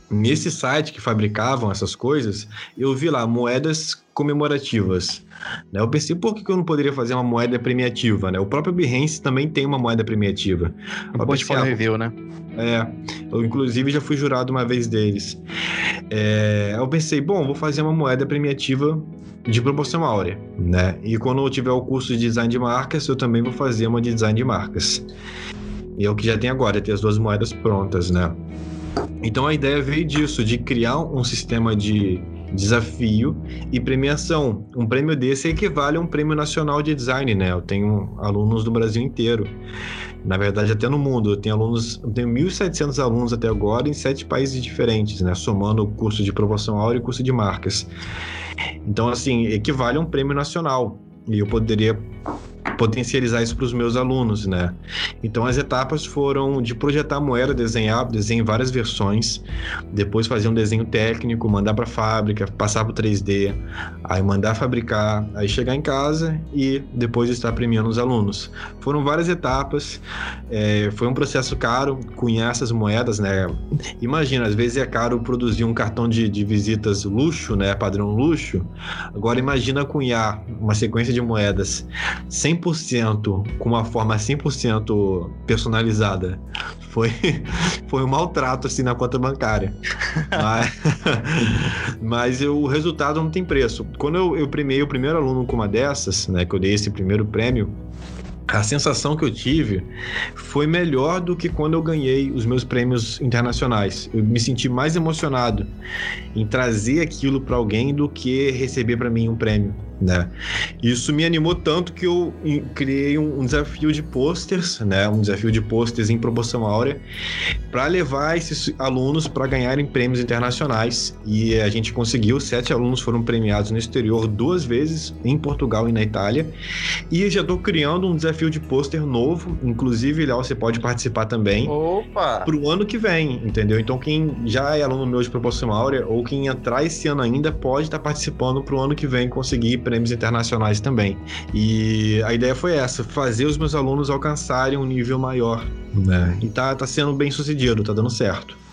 Nesse site que fabricavam essas coisas, eu vi lá moedas comemorativas. Né? Eu pensei, por que eu não poderia fazer uma moeda premiativa? Né? O próprio Behance também tem uma moeda premiativa. Um portfólio ah, review, né? É, eu inclusive já fui jurado uma vez deles. É, eu pensei, bom, vou fazer uma moeda premiativa de proporção áurea, né? E quando eu tiver o curso de design de marcas, eu também vou fazer uma de design de marcas. E é o que já tem agora, é ter as duas moedas prontas, né? Então a ideia veio disso, de criar um sistema de desafio e premiação. Um prêmio desse equivale a um prêmio nacional de design, né? Eu tenho alunos do Brasil inteiro. Na verdade, até no mundo. Eu tenho alunos, eu tenho 1.700 alunos até agora em sete países diferentes, né? Somando o curso de promoção áurea e curso de marcas. Então, assim, equivale a um prêmio nacional. E eu poderia potencializar isso para os meus alunos, né? Então as etapas foram de projetar a moeda, desenhar, desenhar várias versões, depois fazer um desenho técnico, mandar para a fábrica, passar para o 3D, aí mandar fabricar, aí chegar em casa e depois estar premiando os alunos. Foram várias etapas, é, foi um processo caro cunhar essas moedas, né? Imagina, às vezes é caro produzir um cartão de, de visitas luxo, né? Padrão luxo. Agora imagina cunhar uma sequência de moedas 100 100% com uma forma 100% personalizada. Foi, foi um maltrato assim na conta bancária. mas mas eu, o resultado não tem preço. Quando eu, eu premiei o primeiro aluno com uma dessas, né, que eu dei esse primeiro prêmio, a sensação que eu tive foi melhor do que quando eu ganhei os meus prêmios internacionais. Eu me senti mais emocionado em trazer aquilo para alguém do que receber para mim um prêmio né? Isso me animou tanto que eu criei um, um desafio de posters, né? Um desafio de posters em proporção áurea para levar esses alunos para ganharem prêmios internacionais e a gente conseguiu. Sete alunos foram premiados no exterior duas vezes, em Portugal e na Itália. E já estou criando um desafio de pôster novo, inclusive, Léo, você pode participar também. Opa! Para o ano que vem, entendeu? Então quem já é aluno meu de proporção áurea ou quem entrar esse ano ainda pode estar tá participando para o ano que vem conseguir prêmios internacionais também. E a ideia foi essa, fazer os meus alunos alcançarem um nível maior. Né? E tá, tá sendo bem sucedido, tá dando certo.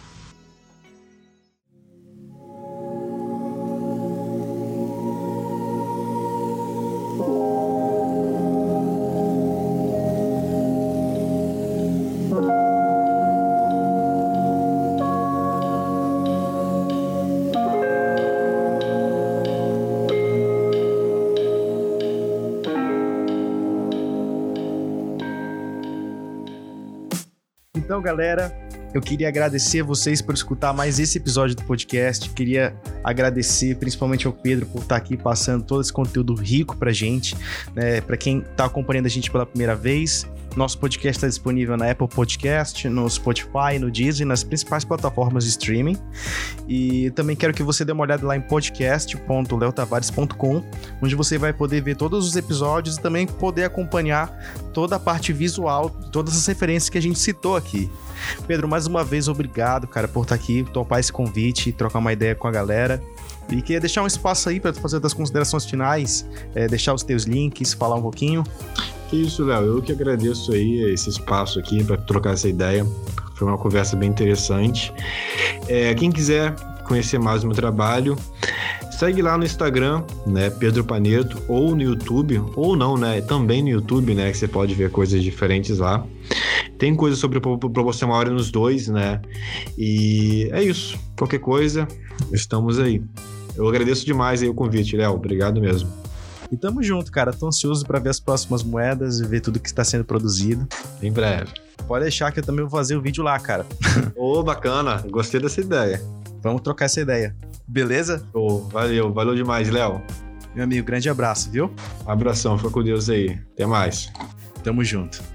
Galera, eu queria agradecer vocês por escutar mais esse episódio do podcast. Queria agradecer principalmente ao Pedro por estar aqui passando todo esse conteúdo rico pra gente, né? Para quem está acompanhando a gente pela primeira vez, nosso podcast está disponível na Apple Podcast, no Spotify, no Disney, nas principais plataformas de streaming. E também quero que você dê uma olhada lá em podcast.leotavares.com, onde você vai poder ver todos os episódios e também poder acompanhar toda a parte visual, todas as referências que a gente citou aqui. Pedro, mais uma vez, obrigado, cara, por estar aqui, topar esse convite, trocar uma ideia com a galera. E queria deixar um espaço aí para fazer das considerações finais, é, deixar os teus links, falar um pouquinho. Que isso, Léo. Eu que agradeço aí esse espaço aqui para trocar essa ideia. Foi uma conversa bem interessante. É, quem quiser conhecer mais o meu trabalho, segue lá no Instagram, né, Pedro Paneto, ou no YouTube, ou não, né, também no YouTube, né, que você pode ver coisas diferentes lá. Tem coisa sobre promoção áurea nos dois, né, e é isso. Qualquer coisa, estamos aí. Eu agradeço demais aí o convite, Léo. Obrigado mesmo. E tamo junto, cara. Tô ansioso para ver as próximas moedas e ver tudo que está sendo produzido. Em breve. Pode deixar que eu também vou fazer o vídeo lá, cara. Ô, oh, bacana. Gostei dessa ideia. Vamos trocar essa ideia. Beleza? Oh, valeu, valeu demais, Léo. Meu amigo, grande abraço, viu? Abração, fica com Deus aí. Até mais. Tamo junto.